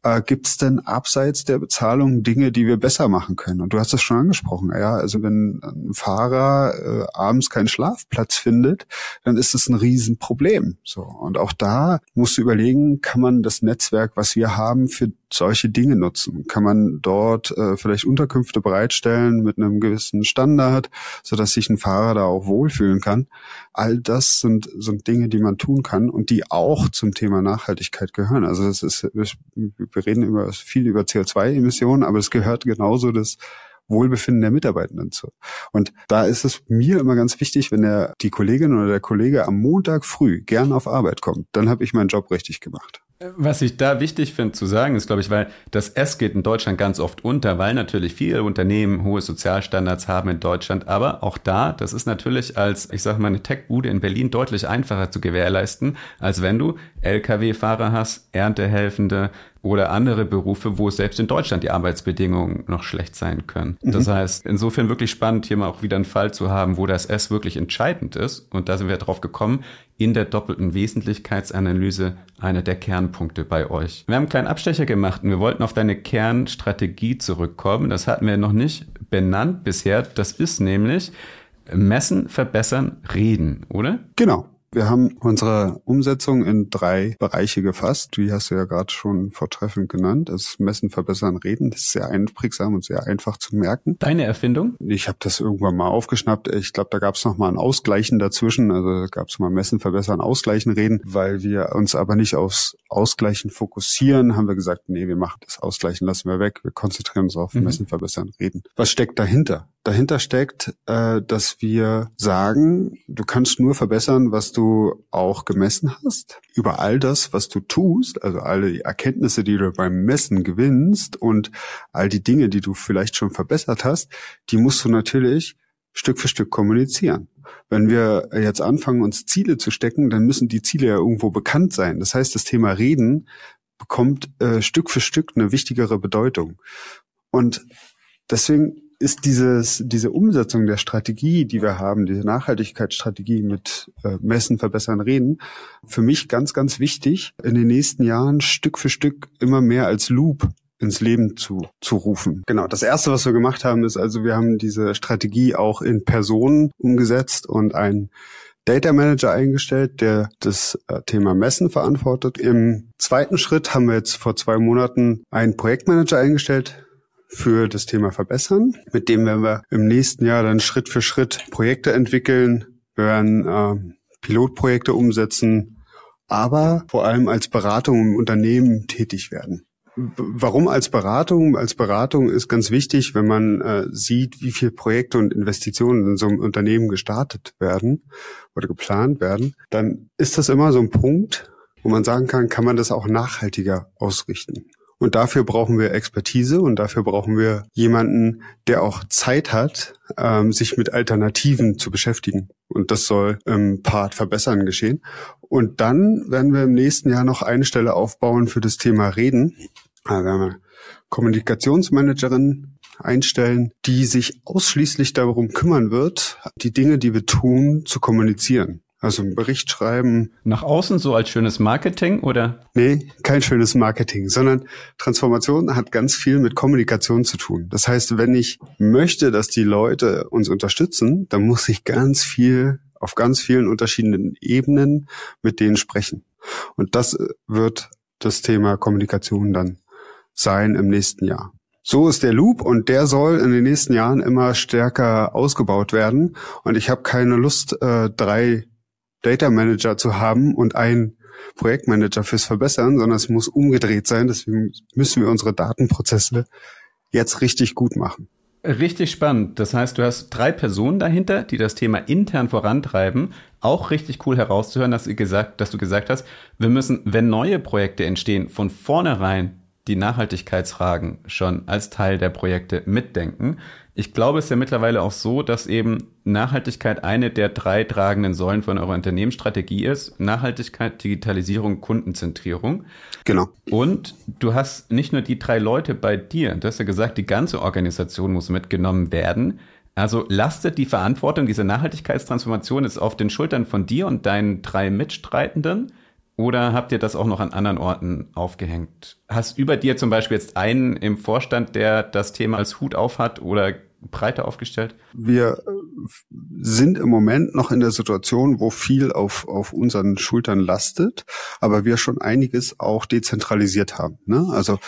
Speaker 1: äh, gibt es denn abseits der Bezahlung Dinge, die wir besser machen können? Und du hast es schon angesprochen, ja, also wenn ein Fahrer äh, abends keinen Schlafplatz findet, dann ist es ein Riesenproblem. So und auch da musst du überlegen, kann man das Netzwerk, was wir haben, für solche Dinge nutzen? Kann man dort äh, vielleicht Unterkünfte bereitstellen mit einem gewissen Standard, so dass sich ein Fahrer da auch wohlfühlen kann? All das sind, sind Dinge, die man tun kann und die auch zum Thema Nachhaltigkeit gehören. Also es ist, wir reden über, viel über CO2-Emissionen, aber es gehört genauso das Wohlbefinden der Mitarbeitenden zu. Und da ist es mir immer ganz wichtig, wenn der, die Kollegin oder der Kollege am Montag früh gern auf Arbeit kommt, dann habe ich meinen Job richtig gemacht.
Speaker 2: Was ich da wichtig finde zu sagen, ist, glaube ich, weil das S geht in Deutschland ganz oft unter, weil natürlich viele Unternehmen hohe Sozialstandards haben in Deutschland. Aber auch da, das ist natürlich als, ich sage mal, eine Tech-Bude in Berlin deutlich einfacher zu gewährleisten, als wenn du Lkw-Fahrer hast, Erntehelfende, oder andere Berufe, wo selbst in Deutschland die Arbeitsbedingungen noch schlecht sein können. Mhm. Das heißt, insofern wirklich spannend, hier mal auch wieder einen Fall zu haben, wo das S wirklich entscheidend ist. Und da sind wir drauf gekommen, in der doppelten Wesentlichkeitsanalyse einer der Kernpunkte bei euch. Wir haben einen kleinen Abstecher gemacht und wir wollten auf deine Kernstrategie zurückkommen. Das hatten wir noch nicht benannt bisher. Das ist nämlich messen, verbessern, reden, oder?
Speaker 1: Genau. Wir haben unsere Umsetzung in drei Bereiche gefasst. Die hast du ja gerade schon vortreffend genannt. Das Messen, Verbessern, Reden. Das ist sehr einprägsam und sehr einfach zu merken.
Speaker 2: Deine Erfindung?
Speaker 1: Ich habe das irgendwann mal aufgeschnappt. Ich glaube, da gab es noch mal ein Ausgleichen dazwischen. Also gab es mal Messen, Verbessern, Ausgleichen, Reden. Weil wir uns aber nicht aufs Ausgleichen fokussieren, haben wir gesagt, nee, wir machen das Ausgleichen, lassen wir weg. Wir konzentrieren uns auf mhm. Messen, Verbessern, Reden. Was steckt dahinter? Dahinter steckt, äh, dass wir sagen, du kannst nur verbessern, was du auch gemessen hast. Über all das, was du tust, also alle Erkenntnisse, die du beim Messen gewinnst und all die Dinge, die du vielleicht schon verbessert hast, die musst du natürlich Stück für Stück kommunizieren. Wenn wir jetzt anfangen, uns Ziele zu stecken, dann müssen die Ziele ja irgendwo bekannt sein. Das heißt, das Thema Reden bekommt äh, Stück für Stück eine wichtigere Bedeutung. Und deswegen ist dieses, diese Umsetzung der Strategie, die wir haben, diese Nachhaltigkeitsstrategie mit äh, Messen, Verbessern, Reden, für mich ganz, ganz wichtig, in den nächsten Jahren Stück für Stück immer mehr als Loop ins Leben zu, zu rufen. Genau. Das erste, was wir gemacht haben, ist also, wir haben diese Strategie auch in Personen umgesetzt und ein Data Manager eingestellt, der das äh, Thema Messen verantwortet. Im zweiten Schritt haben wir jetzt vor zwei Monaten einen Projektmanager eingestellt, für das Thema Verbessern. Mit dem werden wir im nächsten Jahr dann Schritt für Schritt Projekte entwickeln. Werden äh, Pilotprojekte umsetzen, aber vor allem als Beratung im Unternehmen tätig werden. Warum als Beratung? Als Beratung ist ganz wichtig, wenn man äh, sieht, wie viele Projekte und Investitionen in so einem Unternehmen gestartet werden oder geplant werden, dann ist das immer so ein Punkt, wo man sagen kann, kann man das auch nachhaltiger ausrichten. Und dafür brauchen wir Expertise und dafür brauchen wir jemanden, der auch Zeit hat, ähm, sich mit Alternativen zu beschäftigen. Und das soll im Part verbessern geschehen. Und dann werden wir im nächsten Jahr noch eine Stelle aufbauen für das Thema Reden. Werden wir Kommunikationsmanagerin einstellen, die sich ausschließlich darum kümmern wird, die Dinge, die wir tun, zu kommunizieren. Also einen Bericht schreiben.
Speaker 2: Nach außen so als schönes Marketing oder?
Speaker 1: Nee, kein schönes Marketing, sondern Transformation hat ganz viel mit Kommunikation zu tun. Das heißt, wenn ich möchte, dass die Leute uns unterstützen, dann muss ich ganz viel auf ganz vielen unterschiedlichen Ebenen mit denen sprechen. Und das wird das Thema Kommunikation dann sein im nächsten Jahr. So ist der Loop und der soll in den nächsten Jahren immer stärker ausgebaut werden. Und ich habe keine Lust, äh, drei Data Manager zu haben und einen Projektmanager fürs Verbessern, sondern es muss umgedreht sein. Deswegen müssen wir unsere Datenprozesse jetzt richtig gut machen.
Speaker 2: Richtig spannend. Das heißt, du hast drei Personen dahinter, die das Thema intern vorantreiben. Auch richtig cool herauszuhören, dass, gesagt, dass du gesagt hast, wir müssen, wenn neue Projekte entstehen, von vornherein die Nachhaltigkeitsfragen schon als Teil der Projekte mitdenken. Ich glaube, es ist ja mittlerweile auch so, dass eben Nachhaltigkeit eine der drei tragenden Säulen von eurer Unternehmensstrategie ist. Nachhaltigkeit, Digitalisierung, Kundenzentrierung.
Speaker 1: Genau.
Speaker 2: Und du hast nicht nur die drei Leute bei dir, du hast ja gesagt, die ganze Organisation muss mitgenommen werden. Also lastet die Verantwortung dieser Nachhaltigkeitstransformation jetzt auf den Schultern von dir und deinen drei Mitstreitenden? Oder habt ihr das auch noch an anderen Orten aufgehängt? Hast über dir zum Beispiel jetzt einen im Vorstand, der das Thema als Hut auf hat oder breiter aufgestellt?
Speaker 1: Wir äh, sind im Moment noch in der Situation, wo viel auf, auf unseren Schultern lastet, aber wir schon einiges auch dezentralisiert haben. Ne? Also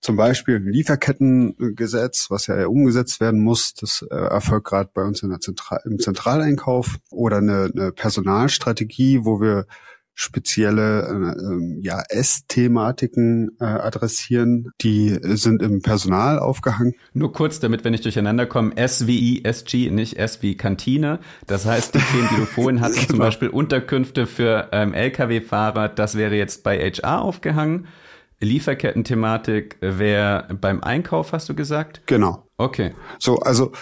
Speaker 1: zum Beispiel Lieferkettengesetz, was ja umgesetzt werden muss, das äh, erfolgt gerade bei uns in der Zentral im Zentraleinkauf oder eine, eine Personalstrategie, wo wir spezielle äh, ja, S-Thematiken äh, adressieren. Die sind im Personal aufgehangen.
Speaker 2: Nur kurz, damit wir nicht durcheinander kommen. S wie ESG, nicht S wie Kantine. Das heißt, die Themen, die du vorhin hattest, genau. zum Beispiel Unterkünfte für ähm, Lkw-Fahrer, das wäre jetzt bei HR aufgehangen. Lieferketten-Thematik wäre beim Einkauf, hast du gesagt?
Speaker 1: Genau.
Speaker 2: Okay.
Speaker 1: So, also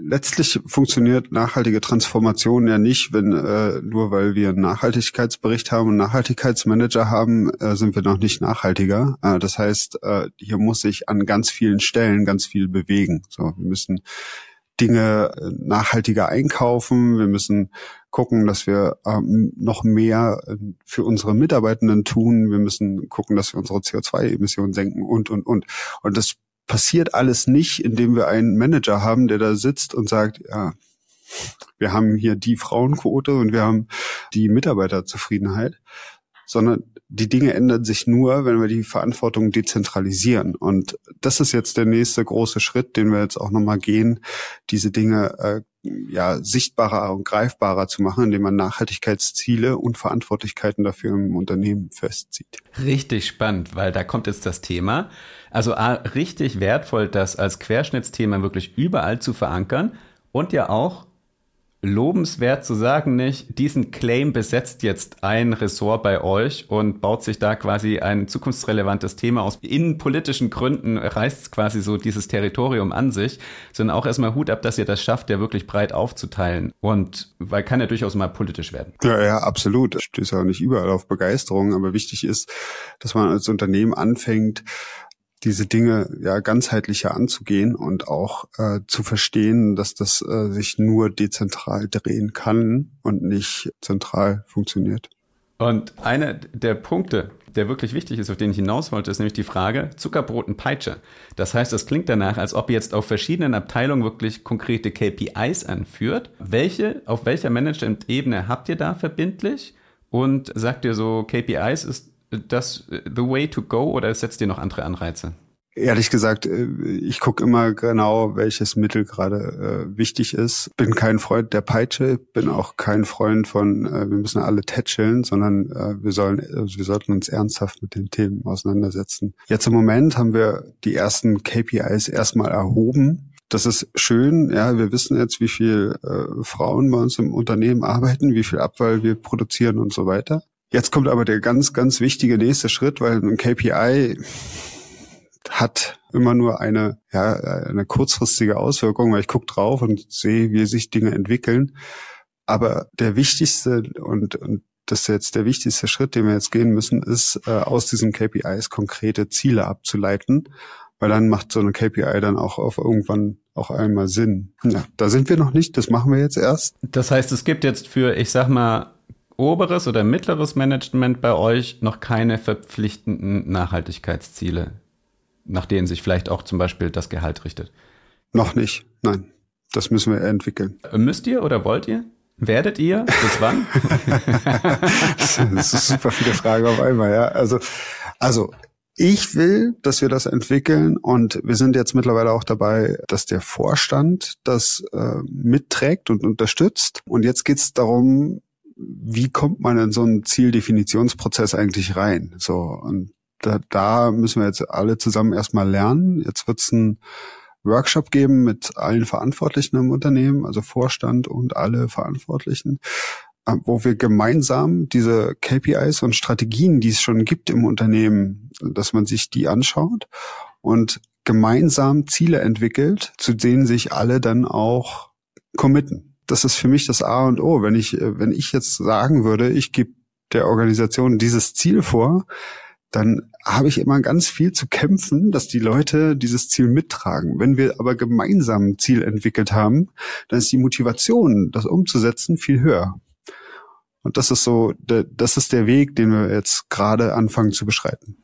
Speaker 1: letztlich funktioniert nachhaltige Transformation ja nicht, wenn äh, nur weil wir einen Nachhaltigkeitsbericht haben und Nachhaltigkeitsmanager haben, äh, sind wir noch nicht nachhaltiger. Äh, das heißt, äh, hier muss sich an ganz vielen Stellen ganz viel bewegen. So, wir müssen Dinge äh, nachhaltiger einkaufen. Wir müssen gucken, dass wir ähm, noch mehr äh, für unsere Mitarbeitenden tun. Wir müssen gucken, dass wir unsere CO2-Emissionen senken und, und, und. Und das passiert alles nicht, indem wir einen Manager haben, der da sitzt und sagt, ja, wir haben hier die Frauenquote und wir haben die Mitarbeiterzufriedenheit, sondern die Dinge ändern sich nur, wenn wir die Verantwortung dezentralisieren. Und das ist jetzt der nächste große Schritt, den wir jetzt auch nochmal gehen, diese Dinge äh, ja sichtbarer und greifbarer zu machen, indem man Nachhaltigkeitsziele und Verantwortlichkeiten dafür im Unternehmen festzieht.
Speaker 2: Richtig spannend, weil da kommt jetzt das Thema. Also A, richtig wertvoll, das als Querschnittsthema wirklich überall zu verankern und ja auch lobenswert zu sagen, nicht, diesen Claim besetzt jetzt ein Ressort bei euch und baut sich da quasi ein zukunftsrelevantes Thema aus. In politischen Gründen reißt quasi so dieses Territorium an sich, sondern auch erstmal Hut ab, dass ihr das schafft, ja wirklich breit aufzuteilen. Und weil kann ja durchaus mal politisch werden.
Speaker 1: Ja, ja, absolut. Ich stöße auch nicht überall auf Begeisterung, aber wichtig ist, dass man als Unternehmen anfängt, diese Dinge ja ganzheitlicher anzugehen und auch äh, zu verstehen, dass das äh, sich nur dezentral drehen kann und nicht zentral funktioniert.
Speaker 2: Und einer der Punkte, der wirklich wichtig ist, auf den ich hinaus wollte, ist nämlich die Frage Zuckerbrot und Peitsche. Das heißt, es klingt danach, als ob jetzt auf verschiedenen Abteilungen wirklich konkrete KPIs anführt. Welche, auf welcher Management-Ebene habt ihr da verbindlich? Und sagt ihr so, KPIs ist das the way to go oder setzt ihr noch andere Anreize?
Speaker 1: Ehrlich gesagt, äh, ich gucke immer genau, welches Mittel gerade äh, wichtig ist. Bin kein Freund der Peitsche, bin auch kein Freund von, äh, wir müssen alle tätscheln, sondern äh, wir sollen, also wir sollten uns ernsthaft mit den Themen auseinandersetzen. Jetzt im Moment haben wir die ersten KPIs erstmal erhoben. Das ist schön. Ja, wir wissen jetzt, wie viel äh, Frauen bei uns im Unternehmen arbeiten, wie viel Abfall wir produzieren und so weiter. Jetzt kommt aber der ganz, ganz wichtige nächste Schritt, weil ein KPI hat immer nur eine, ja, eine kurzfristige Auswirkung, weil ich gucke drauf und sehe, wie sich Dinge entwickeln. Aber der wichtigste und, und das ist jetzt der wichtigste Schritt, den wir jetzt gehen müssen, ist, äh, aus diesen KPIs konkrete Ziele abzuleiten, weil dann macht so eine KPI dann auch auf irgendwann auch einmal Sinn. Ja, da sind wir noch nicht, das machen wir jetzt erst.
Speaker 2: Das heißt, es gibt jetzt für, ich sag mal, oberes oder mittleres Management bei euch noch keine verpflichtenden Nachhaltigkeitsziele, nach denen sich vielleicht auch zum Beispiel das Gehalt richtet?
Speaker 1: Noch nicht, nein. Das müssen wir entwickeln.
Speaker 2: Müsst ihr oder wollt ihr? Werdet ihr? Bis wann?
Speaker 1: das ist super viele Fragen auf einmal, ja. Also, also ich will, dass wir das entwickeln und wir sind jetzt mittlerweile auch dabei, dass der Vorstand das äh, mitträgt und unterstützt. Und jetzt geht es darum, wie kommt man in so einen Zieldefinitionsprozess eigentlich rein? So, und da, da müssen wir jetzt alle zusammen erstmal lernen. Jetzt wird es ein Workshop geben mit allen Verantwortlichen im Unternehmen, also Vorstand und alle Verantwortlichen, äh, wo wir gemeinsam diese KPIs und Strategien, die es schon gibt im Unternehmen, dass man sich die anschaut und gemeinsam Ziele entwickelt, zu denen sich alle dann auch committen das ist für mich das A und O. Wenn ich, äh, wenn ich jetzt sagen würde, ich gebe der Organisation dieses Ziel vor, dann habe ich immer ganz viel zu kämpfen, dass die Leute dieses Ziel mittragen. Wenn wir aber gemeinsam ein Ziel entwickelt haben, dann ist die Motivation, das umzusetzen, viel höher. Und das ist so, das ist der Weg, den wir jetzt gerade anfangen zu beschreiten.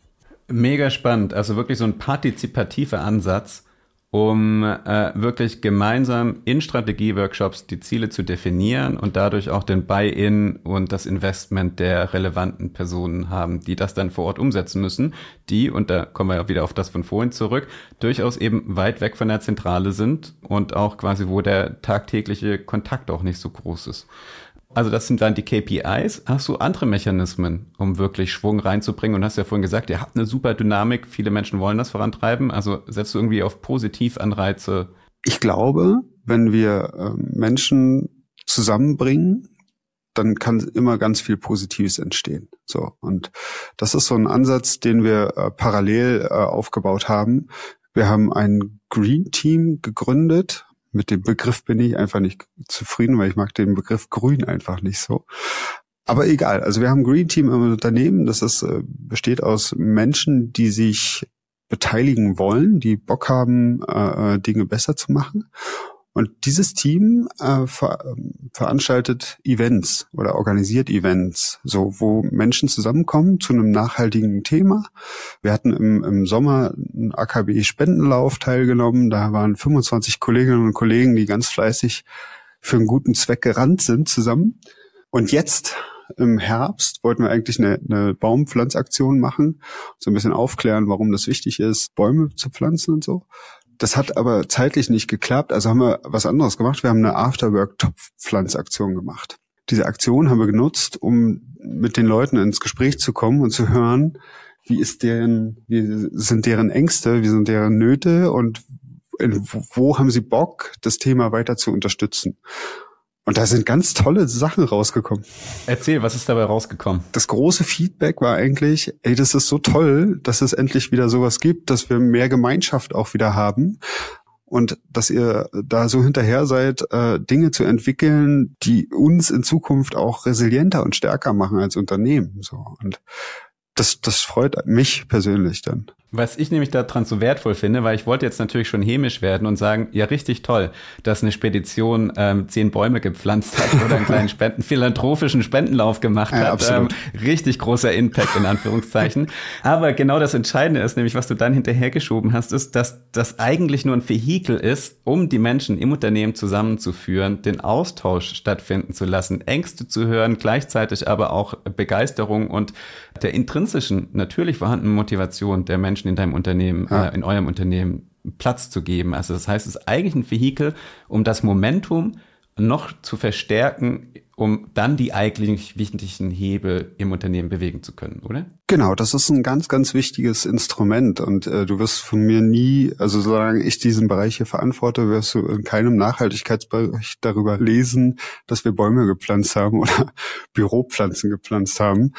Speaker 2: Mega spannend. Also wirklich so ein partizipativer Ansatz um äh, wirklich gemeinsam in Strategieworkshops die Ziele zu definieren und dadurch auch den Buy-in und das Investment der relevanten Personen haben, die das dann vor Ort umsetzen müssen, die, und da kommen wir ja wieder auf das von vorhin zurück, durchaus eben weit weg von der Zentrale sind und auch quasi, wo der tagtägliche Kontakt auch nicht so groß ist. Also das sind dann die KPIs. Hast du andere Mechanismen, um wirklich Schwung reinzubringen? Und hast ja vorhin gesagt, ihr habt eine super Dynamik. Viele Menschen wollen das vorantreiben. Also setzt du irgendwie auf Positivanreize?
Speaker 1: Ich glaube, wenn wir äh, Menschen zusammenbringen, dann kann immer ganz viel Positives entstehen. So und das ist so ein Ansatz, den wir äh, parallel äh, aufgebaut haben. Wir haben ein Green Team gegründet. Mit dem Begriff bin ich einfach nicht zufrieden, weil ich mag den Begriff Grün einfach nicht so. Aber egal. Also wir haben Green Team im Unternehmen. Das ist, äh, besteht aus Menschen, die sich beteiligen wollen, die Bock haben, äh, äh Dinge besser zu machen. Und dieses Team äh, ver veranstaltet Events oder organisiert Events, so wo Menschen zusammenkommen zu einem nachhaltigen Thema. Wir hatten im, im Sommer einen AKB-Spendenlauf teilgenommen. Da waren 25 Kolleginnen und Kollegen, die ganz fleißig für einen guten Zweck gerannt sind zusammen. Und jetzt im Herbst wollten wir eigentlich eine, eine Baumpflanzaktion machen, so ein bisschen aufklären, warum das wichtig ist, Bäume zu pflanzen und so. Das hat aber zeitlich nicht geklappt, also haben wir was anderes gemacht. Wir haben eine Afterwork-Topfpflanzaktion gemacht. Diese Aktion haben wir genutzt, um mit den Leuten ins Gespräch zu kommen und zu hören, wie ist deren, wie sind deren Ängste, wie sind deren Nöte und wo haben sie Bock, das Thema weiter zu unterstützen. Und da sind ganz tolle Sachen rausgekommen.
Speaker 2: Erzähl, was ist dabei rausgekommen?
Speaker 1: Das große Feedback war eigentlich, ey, das ist so toll, dass es endlich wieder sowas gibt, dass wir mehr Gemeinschaft auch wieder haben. Und dass ihr da so hinterher seid, äh, Dinge zu entwickeln, die uns in Zukunft auch resilienter und stärker machen als Unternehmen. So. Und das, das freut mich persönlich dann.
Speaker 2: Was ich nämlich daran so wertvoll finde, weil ich wollte jetzt natürlich schon hämisch werden und sagen, ja, richtig toll, dass eine Spedition ähm, zehn Bäume gepflanzt hat oder einen kleinen Spenden, philanthropischen Spendenlauf gemacht ja, hat. Ähm, richtig großer Impact in Anführungszeichen. Aber genau das Entscheidende ist, nämlich was du dann hinterhergeschoben hast, ist, dass das eigentlich nur ein Vehikel ist, um die Menschen im Unternehmen zusammenzuführen, den Austausch stattfinden zu lassen, Ängste zu hören, gleichzeitig aber auch Begeisterung und der intrinsischen, natürlich vorhandenen Motivation der Menschen Menschen in deinem Unternehmen, ja. äh, in eurem Unternehmen Platz zu geben. Also das heißt, es ist eigentlich ein Vehikel, um das Momentum noch zu verstärken, um dann die eigentlich wichtigsten Hebel im Unternehmen bewegen zu können, oder?
Speaker 1: Genau, das ist ein ganz, ganz wichtiges Instrument und äh, du wirst von mir nie, also solange ich diesen Bereich hier verantworte, wirst du in keinem Nachhaltigkeitsbericht darüber lesen, dass wir Bäume gepflanzt haben oder Büropflanzen gepflanzt haben,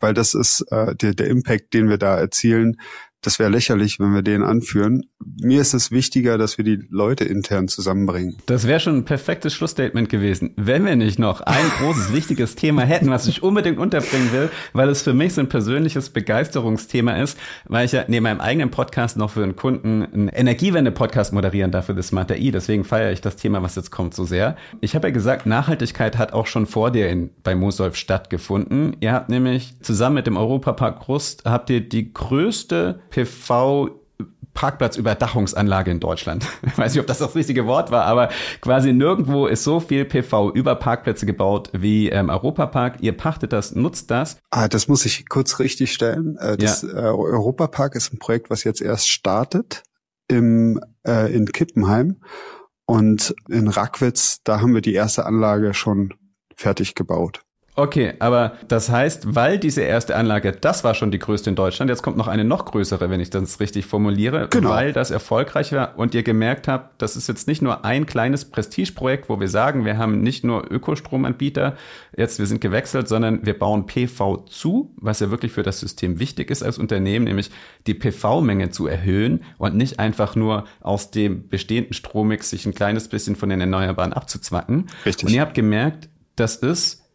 Speaker 1: weil das ist äh, der, der Impact, den wir da erzielen, das wäre lächerlich, wenn wir den anführen. Mir ist es wichtiger, dass wir die Leute intern zusammenbringen.
Speaker 2: Das wäre schon ein perfektes Schlussstatement gewesen, wenn wir nicht noch ein großes, wichtiges Thema hätten, was ich unbedingt unterbringen will, weil es für mich so ein persönliches Begeisterungsthema ist, weil ich ja neben meinem eigenen Podcast noch für einen Kunden einen Energiewende-Podcast moderieren darf für das Smart I. Deswegen feiere ich das Thema, was jetzt kommt, so sehr. Ich habe ja gesagt, Nachhaltigkeit hat auch schon vor dir in, bei Mosolf stattgefunden. Ihr habt nämlich zusammen mit dem Europapark Rust habt ihr die größte PV Parkplatzüberdachungsanlage in Deutschland. Ich weiß nicht, ob das das richtige Wort war, aber quasi nirgendwo ist so viel PV über Parkplätze gebaut wie ähm, Europapark. Ihr pachtet das, nutzt das.
Speaker 1: Ah, das muss ich kurz richtig stellen. Äh, das ja. äh, Europapark ist ein Projekt, was jetzt erst startet im, äh, in Kippenheim. Und in Rackwitz, da haben wir die erste Anlage schon fertig gebaut.
Speaker 2: Okay, aber das heißt, weil diese erste Anlage, das war schon die größte in Deutschland, jetzt kommt noch eine noch größere, wenn ich das richtig formuliere, genau. weil das erfolgreich war und ihr gemerkt habt, das ist jetzt nicht nur ein kleines Prestigeprojekt, wo wir sagen, wir haben nicht nur Ökostromanbieter, jetzt wir sind gewechselt, sondern wir bauen PV zu, was ja wirklich für das System wichtig ist als Unternehmen, nämlich die PV-Menge zu erhöhen und nicht einfach nur aus dem bestehenden Strommix sich ein kleines bisschen von den Erneuerbaren abzuzwacken. Richtig. Und ihr habt gemerkt, das ist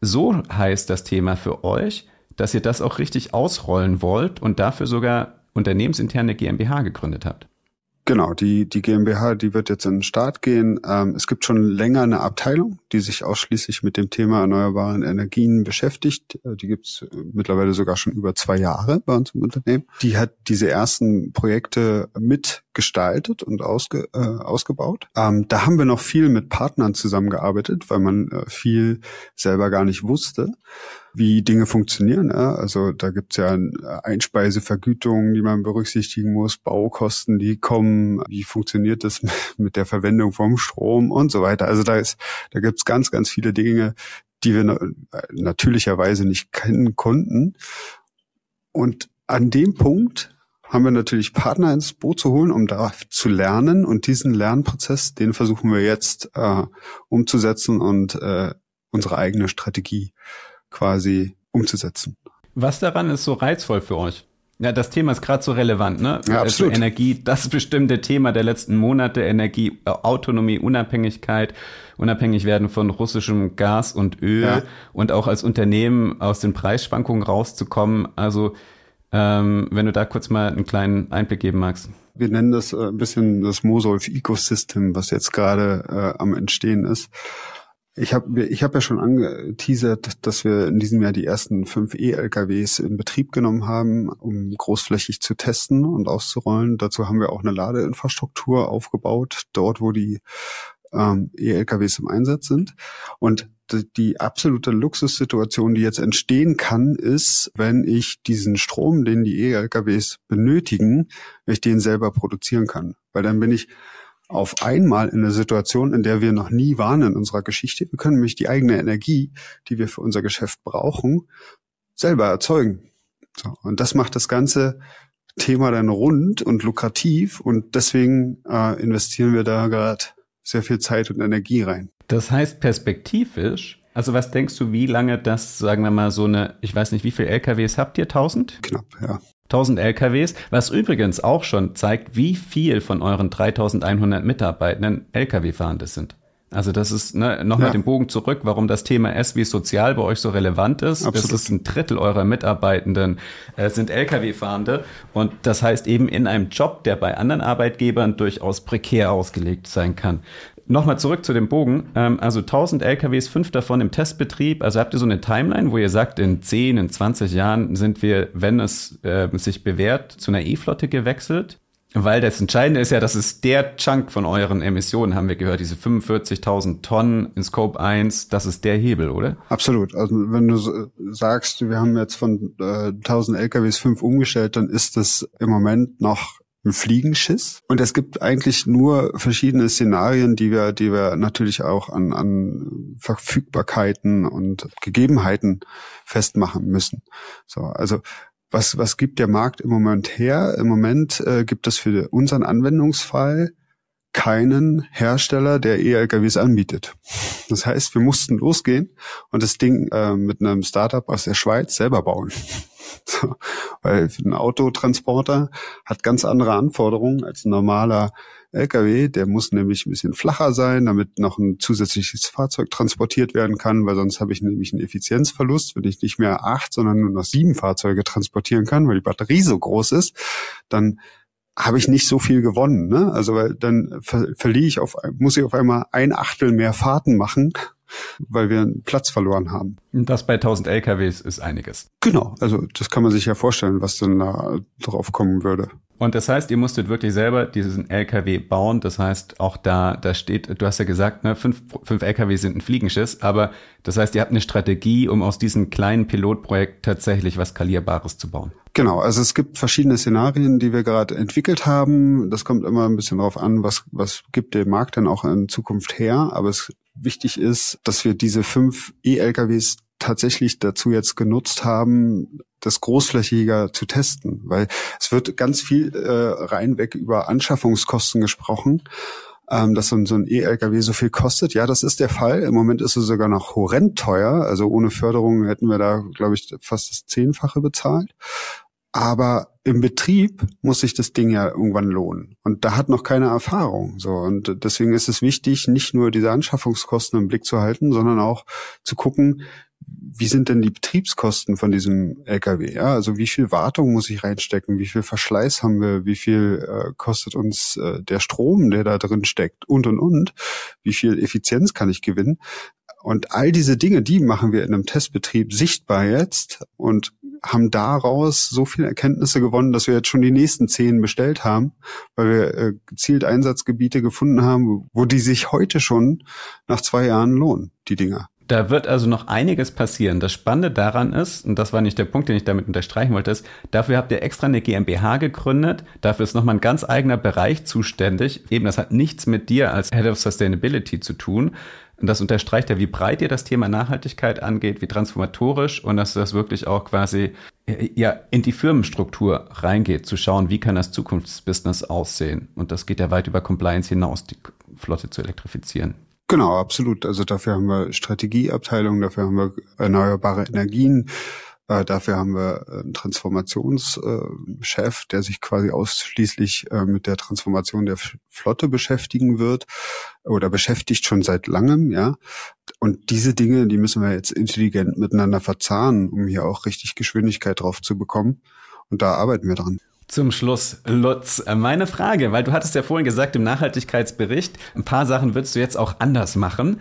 Speaker 2: so heißt das Thema für euch, dass ihr das auch richtig ausrollen wollt und dafür sogar unternehmensinterne GmbH gegründet habt.
Speaker 1: Genau, die, die GmbH, die wird jetzt in den Start gehen. Ähm, es gibt schon länger eine Abteilung, die sich ausschließlich mit dem Thema erneuerbaren Energien beschäftigt. Äh, die gibt's äh, mittlerweile sogar schon über zwei Jahre bei uns im Unternehmen. Die hat diese ersten Projekte mit gestaltet und ausge, äh, ausgebaut. Ähm, da haben wir noch viel mit Partnern zusammengearbeitet, weil man äh, viel selber gar nicht wusste, wie Dinge funktionieren. Ja? Also da gibt's ja äh, Einspeisevergütungen, die man berücksichtigen muss, Baukosten, die kommen, wie funktioniert das mit der Verwendung vom Strom und so weiter. Also da ist, da gibt's ganz, ganz viele Dinge, die wir äh, natürlicherweise nicht kennen konnten. Und an dem Punkt haben wir natürlich Partner ins Boot zu holen, um da zu lernen. Und diesen Lernprozess, den versuchen wir jetzt äh, umzusetzen und äh, unsere eigene Strategie quasi umzusetzen.
Speaker 2: Was daran ist so reizvoll für euch? Ja, das Thema ist gerade so relevant, ne? Ja, also absolut. Also Energie, das bestimmte Thema der letzten Monate, Energie, äh, Autonomie, Unabhängigkeit, unabhängig werden von russischem Gas und Öl ja. und auch als Unternehmen aus den Preisschwankungen rauszukommen. Also ähm, wenn du da kurz mal einen kleinen Einblick geben magst.
Speaker 1: Wir nennen das äh, ein bisschen das Mosolf Ecosystem, was jetzt gerade äh, am Entstehen ist. Ich habe ich hab ja schon angeteasert, dass wir in diesem Jahr die ersten fünf E-LKWs in Betrieb genommen haben, um großflächig zu testen und auszurollen. Dazu haben wir auch eine Ladeinfrastruktur aufgebaut, dort wo die ähm, E-LKWs im Einsatz sind. Und die absolute Luxussituation, die jetzt entstehen kann, ist, wenn ich diesen Strom, den die E-LKWs benötigen, wenn ich den selber produzieren kann. Weil dann bin ich auf einmal in einer Situation, in der wir noch nie waren in unserer Geschichte. Wir können nämlich die eigene Energie, die wir für unser Geschäft brauchen, selber erzeugen. So, und das macht das ganze Thema dann rund und lukrativ und deswegen äh, investieren wir da gerade sehr viel Zeit und Energie rein.
Speaker 2: Das heißt perspektivisch, also was denkst du, wie lange das, sagen wir mal, so eine, ich weiß nicht, wie viele LKWs habt ihr? 1000?
Speaker 1: Knapp, ja.
Speaker 2: 1000 LKWs, was übrigens auch schon zeigt, wie viel von euren 3100 Mitarbeitenden LKW-Fahrende sind. Also das ist ne, nochmal ja. den Bogen zurück, warum das Thema S wie sozial bei euch so relevant ist. Absolut. Das ist ein Drittel eurer Mitarbeitenden äh, sind Lkw-Fahrende und das heißt eben in einem Job, der bei anderen Arbeitgebern durchaus prekär ausgelegt sein kann. Nochmal zurück zu dem Bogen. Ähm, also 1000 LKWs, fünf davon im Testbetrieb. Also habt ihr so eine Timeline, wo ihr sagt, in 10, in 20 Jahren sind wir, wenn es äh, sich bewährt, zu einer E-Flotte gewechselt? Weil das Entscheidende ist ja, das ist der Chunk von euren Emissionen, haben wir gehört, diese 45.000 Tonnen in Scope 1, das ist der Hebel, oder?
Speaker 1: Absolut. Also wenn du sagst, wir haben jetzt von äh, 1000 LKWs fünf umgestellt, dann ist das im Moment noch ein Fliegenschiss. Und es gibt eigentlich nur verschiedene Szenarien, die wir, die wir natürlich auch an, an Verfügbarkeiten und Gegebenheiten festmachen müssen. So, also was, was gibt der Markt im Moment her? Im Moment äh, gibt es für unseren Anwendungsfall keinen Hersteller, der E-LKWs anbietet. Das heißt, wir mussten losgehen und das Ding äh, mit einem Startup aus der Schweiz selber bauen. So, weil ein Autotransporter hat ganz andere Anforderungen als ein normaler LKW. Der muss nämlich ein bisschen flacher sein, damit noch ein zusätzliches Fahrzeug transportiert werden kann, weil sonst habe ich nämlich einen Effizienzverlust, wenn ich nicht mehr acht, sondern nur noch sieben Fahrzeuge transportieren kann, weil die Batterie so groß ist, dann habe ich nicht so viel gewonnen. Ne? Also weil dann ver verliere ich auf, muss ich auf einmal ein Achtel mehr Fahrten machen weil wir einen Platz verloren haben.
Speaker 2: Das bei 1000 LKWs ist einiges.
Speaker 1: Genau, also das kann man sich ja vorstellen, was dann da drauf kommen würde.
Speaker 2: Und das heißt, ihr musstet wirklich selber diesen LKW bauen. Das heißt, auch da, da steht, du hast ja gesagt, ne, fünf, fünf LKW sind ein Fliegenschiss, aber das heißt, ihr habt eine Strategie, um aus diesem kleinen Pilotprojekt tatsächlich was Skalierbares zu bauen.
Speaker 1: Genau, also es gibt verschiedene Szenarien, die wir gerade entwickelt haben. Das kommt immer ein bisschen darauf an, was, was gibt der Markt denn auch in Zukunft her. Aber es wichtig ist, dass wir diese fünf E-LKWs tatsächlich dazu jetzt genutzt haben, das großflächiger zu testen, weil es wird ganz viel äh, reinweg über Anschaffungskosten gesprochen, ähm, dass so ein, so ein E-LKW so viel kostet. Ja, das ist der Fall. Im Moment ist es sogar noch horrend teuer. Also ohne Förderung hätten wir da, glaube ich, fast das Zehnfache bezahlt. Aber im Betrieb muss sich das Ding ja irgendwann lohnen. Und da hat noch keine Erfahrung. So. Und deswegen ist es wichtig, nicht nur diese Anschaffungskosten im Blick zu halten, sondern auch zu gucken, wie sind denn die Betriebskosten von diesem LKW? Ja, also wie viel Wartung muss ich reinstecken? Wie viel Verschleiß haben wir? Wie viel äh, kostet uns äh, der Strom, der da drin steckt? Und und und. Wie viel Effizienz kann ich gewinnen? Und all diese Dinge, die machen wir in einem Testbetrieb sichtbar jetzt und haben daraus so viele Erkenntnisse gewonnen, dass wir jetzt schon die nächsten zehn bestellt haben, weil wir äh, gezielt Einsatzgebiete gefunden haben, wo die sich heute schon nach zwei Jahren lohnen, die Dinger.
Speaker 2: Da wird also noch einiges passieren. Das Spannende daran ist, und das war nicht der Punkt, den ich damit unterstreichen wollte, ist, dafür habt ihr extra eine GmbH gegründet. Dafür ist nochmal ein ganz eigener Bereich zuständig. Eben, das hat nichts mit dir als Head of Sustainability zu tun. Und das unterstreicht ja, wie breit ihr das Thema Nachhaltigkeit angeht, wie transformatorisch und dass das wirklich auch quasi ja in die Firmenstruktur reingeht, zu schauen, wie kann das Zukunftsbusiness aussehen. Und das geht ja weit über Compliance hinaus, die Flotte zu elektrifizieren.
Speaker 1: Genau, absolut. Also dafür haben wir Strategieabteilungen, dafür haben wir erneuerbare Energien, äh, dafür haben wir einen Transformationschef, der sich quasi ausschließlich äh, mit der Transformation der Flotte beschäftigen wird oder beschäftigt schon seit langem, ja. Und diese Dinge, die müssen wir jetzt intelligent miteinander verzahnen, um hier auch richtig Geschwindigkeit drauf zu bekommen. Und da arbeiten wir dran.
Speaker 2: Zum Schluss, Lutz, äh, meine Frage, weil du hattest ja vorhin gesagt im Nachhaltigkeitsbericht, ein paar Sachen würdest du jetzt auch anders machen.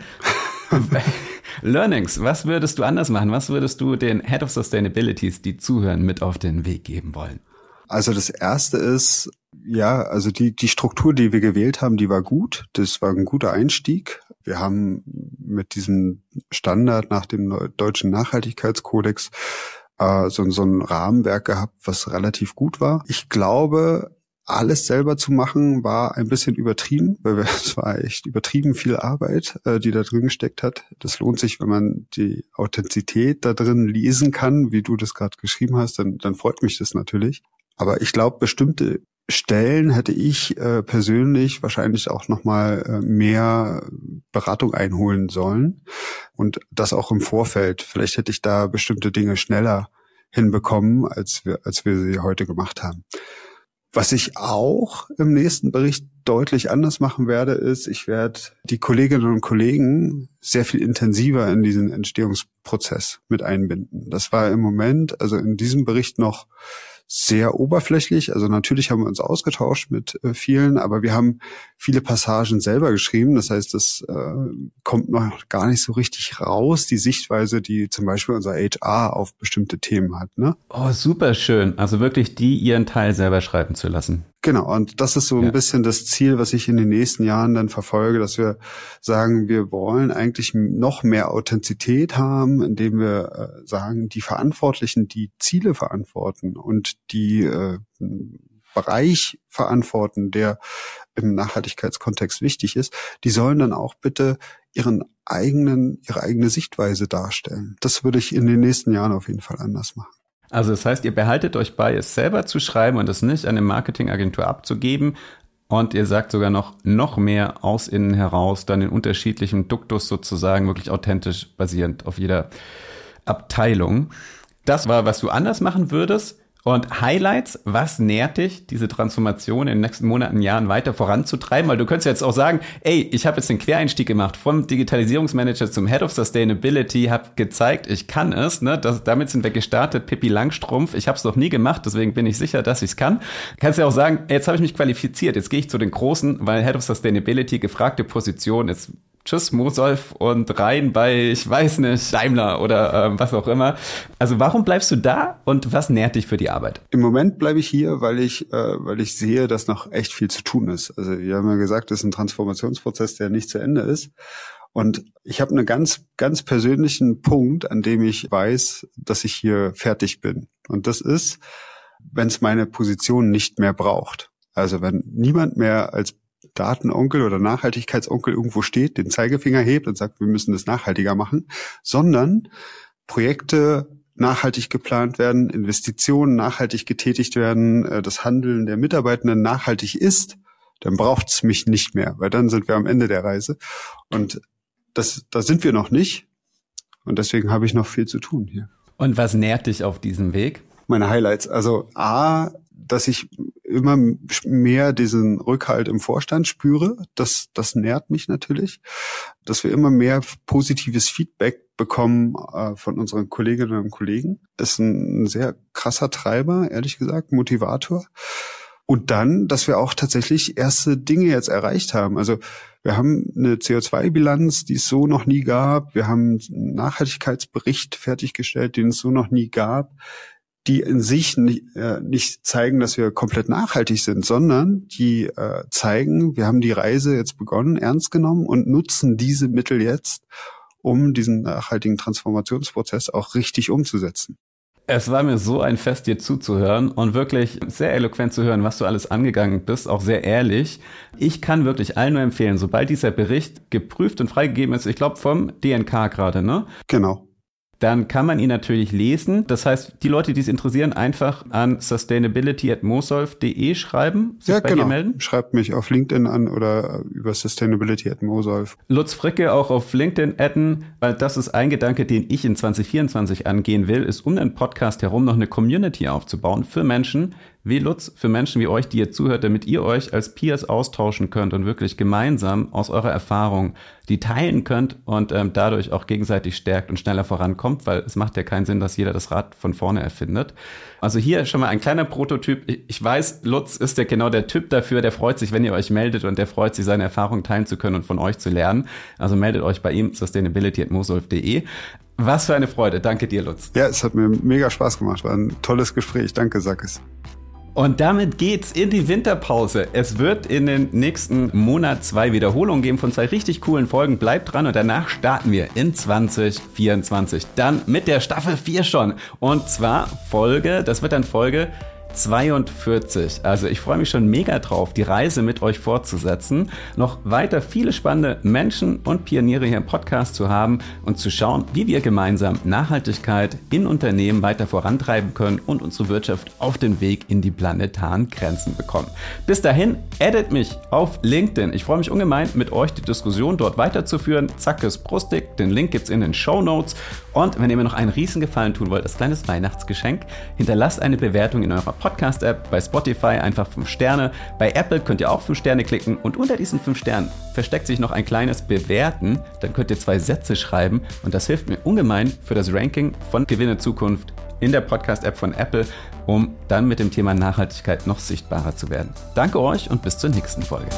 Speaker 2: Learnings, was würdest du anders machen? Was würdest du den Head of Sustainabilities, die zuhören, mit auf den Weg geben wollen?
Speaker 1: Also das erste ist, ja, also die, die Struktur, die wir gewählt haben, die war gut. Das war ein guter Einstieg. Wir haben mit diesem Standard nach dem deutschen Nachhaltigkeitskodex äh, so, so ein Rahmenwerk gehabt, was relativ gut war. Ich glaube, alles selber zu machen, war ein bisschen übertrieben, weil es war echt übertrieben viel Arbeit, äh, die da drin gesteckt hat. Das lohnt sich, wenn man die Authentizität da drin lesen kann, wie du das gerade geschrieben hast, dann, dann freut mich das natürlich. Aber ich glaube, bestimmte Stellen hätte ich äh, persönlich wahrscheinlich auch noch mal äh, mehr Beratung einholen sollen und das auch im Vorfeld. Vielleicht hätte ich da bestimmte Dinge schneller hinbekommen, als wir als wir sie heute gemacht haben. Was ich auch im nächsten Bericht deutlich anders machen werde, ist, ich werde die Kolleginnen und Kollegen sehr viel intensiver in diesen Entstehungsprozess mit einbinden. Das war im Moment, also in diesem Bericht noch sehr oberflächlich. Also natürlich haben wir uns ausgetauscht mit äh, vielen, aber wir haben viele Passagen selber geschrieben. Das heißt, das äh, kommt noch gar nicht so richtig raus, die Sichtweise, die zum Beispiel unser HR auf bestimmte Themen hat. Ne?
Speaker 2: Oh, super schön. Also wirklich die ihren Teil selber schreiben zu lassen.
Speaker 1: Genau, und das ist so ein ja. bisschen das Ziel, was ich in den nächsten Jahren dann verfolge, dass wir sagen, wir wollen eigentlich noch mehr Authentizität haben, indem wir äh, sagen, die Verantwortlichen, die Ziele verantworten und die äh, Bereich verantworten, der im Nachhaltigkeitskontext wichtig ist, die sollen dann auch bitte ihren eigenen, ihre eigene Sichtweise darstellen. Das würde ich in den nächsten Jahren auf jeden Fall anders machen.
Speaker 2: Also das heißt, ihr behaltet euch bei, es selber zu schreiben und es nicht an eine Marketingagentur abzugeben. Und ihr sagt sogar noch, noch mehr aus innen heraus, dann in unterschiedlichen Duktus sozusagen, wirklich authentisch basierend auf jeder Abteilung. Das war, was du anders machen würdest. Und Highlights, was nährt dich, diese Transformation in den nächsten Monaten, Jahren weiter voranzutreiben? Weil du könntest jetzt auch sagen, ey, ich habe jetzt den Quereinstieg gemacht vom Digitalisierungsmanager zum Head of Sustainability, habe gezeigt, ich kann es. Ne? Das, damit sind wir gestartet, Pippi Langstrumpf. Ich habe es noch nie gemacht, deswegen bin ich sicher, dass ich es kann. Kannst ja auch sagen, jetzt habe ich mich qualifiziert, jetzt gehe ich zu den Großen, weil Head of Sustainability gefragte Position ist Tschüss Mosolf und rein bei, ich weiß nicht, Daimler oder ähm, was auch immer. Also warum bleibst du da und was nährt dich für die Arbeit?
Speaker 1: Im Moment bleibe ich hier, weil ich, äh, weil ich sehe, dass noch echt viel zu tun ist. Also wir haben ja gesagt, das ist ein Transformationsprozess, der nicht zu Ende ist. Und ich habe einen ganz, ganz persönlichen Punkt, an dem ich weiß, dass ich hier fertig bin. Und das ist, wenn es meine Position nicht mehr braucht. Also wenn niemand mehr als Datenonkel oder Nachhaltigkeitsonkel irgendwo steht, den Zeigefinger hebt und sagt, wir müssen das nachhaltiger machen, sondern Projekte nachhaltig geplant werden, Investitionen nachhaltig getätigt werden, äh, das Handeln der Mitarbeitenden nachhaltig ist, dann braucht's mich nicht mehr, weil dann sind wir am Ende der Reise. Und das, da sind wir noch nicht. Und deswegen habe ich noch viel zu tun hier.
Speaker 2: Und was nährt dich auf diesem Weg?
Speaker 1: Meine Highlights. Also A, dass ich immer mehr diesen Rückhalt im Vorstand spüre. Das, das nährt mich natürlich, dass wir immer mehr positives Feedback bekommen äh, von unseren Kolleginnen und Kollegen. Das ist ein, ein sehr krasser Treiber, ehrlich gesagt, Motivator. Und dann, dass wir auch tatsächlich erste Dinge jetzt erreicht haben. Also wir haben eine CO2-Bilanz, die es so noch nie gab. Wir haben einen Nachhaltigkeitsbericht fertiggestellt, den es so noch nie gab, die in sich nicht, äh, nicht zeigen, dass wir komplett nachhaltig sind, sondern die äh, zeigen, wir haben die Reise jetzt begonnen, ernst genommen und nutzen diese Mittel jetzt, um diesen nachhaltigen Transformationsprozess auch richtig umzusetzen.
Speaker 2: Es war mir so ein Fest, dir zuzuhören und wirklich sehr eloquent zu hören, was du alles angegangen bist, auch sehr ehrlich. Ich kann wirklich allen nur empfehlen, sobald dieser Bericht geprüft und freigegeben ist, ich glaube vom DNK gerade, ne?
Speaker 1: Genau
Speaker 2: dann kann man ihn natürlich lesen. Das heißt, die Leute, die es interessieren, einfach an sustainability.mosolf.de schreiben,
Speaker 1: sich ja, bei genau. dir melden. Schreibt mich auf LinkedIn an oder über sustainability.mosolf.
Speaker 2: Lutz Fricke auch auf LinkedIn adden, weil das ist ein Gedanke, den ich in 2024 angehen will, ist um den Podcast herum noch eine Community aufzubauen für Menschen, wie Lutz für Menschen wie euch, die ihr zuhört, damit ihr euch als Peers austauschen könnt und wirklich gemeinsam aus eurer Erfahrung die teilen könnt und ähm, dadurch auch gegenseitig stärkt und schneller vorankommt, weil es macht ja keinen Sinn, dass jeder das Rad von vorne erfindet. Also hier schon mal ein kleiner Prototyp. Ich, weiß, Lutz ist ja genau der Typ dafür, der freut sich, wenn ihr euch meldet und der freut sich, seine Erfahrungen teilen zu können und von euch zu lernen. Also meldet euch bei ihm sustainability.mosolf.de. Was für eine Freude. Danke dir, Lutz.
Speaker 1: Ja, es hat mir mega Spaß gemacht. War ein tolles Gespräch. Danke, Sackes.
Speaker 2: Und damit geht's in die Winterpause. Es wird in den nächsten Monat zwei Wiederholungen geben von zwei richtig coolen Folgen. Bleibt dran und danach starten wir in 2024. Dann mit der Staffel 4 schon. Und zwar Folge, das wird dann Folge 42. Also ich freue mich schon mega drauf, die Reise mit euch fortzusetzen, noch weiter viele spannende Menschen und Pioniere hier im Podcast zu haben und zu schauen, wie wir gemeinsam Nachhaltigkeit in Unternehmen weiter vorantreiben können und unsere Wirtschaft auf den Weg in die planetaren Grenzen bekommen. Bis dahin, edit mich auf LinkedIn. Ich freue mich ungemein, mit euch die Diskussion dort weiterzuführen. Zackes Brustig, den Link gibt's in den Show Notes. Und wenn ihr mir noch einen Riesengefallen tun wollt, als kleines Weihnachtsgeschenk, hinterlasst eine Bewertung in eurer Podcast-App, bei Spotify einfach 5 Sterne, bei Apple könnt ihr auch 5 Sterne klicken und unter diesen 5 Sternen versteckt sich noch ein kleines Bewerten, dann könnt ihr zwei Sätze schreiben und das hilft mir ungemein für das Ranking von Gewinne Zukunft in der Podcast-App von Apple, um dann mit dem Thema Nachhaltigkeit noch sichtbarer zu werden. Danke euch und bis zur nächsten Folge.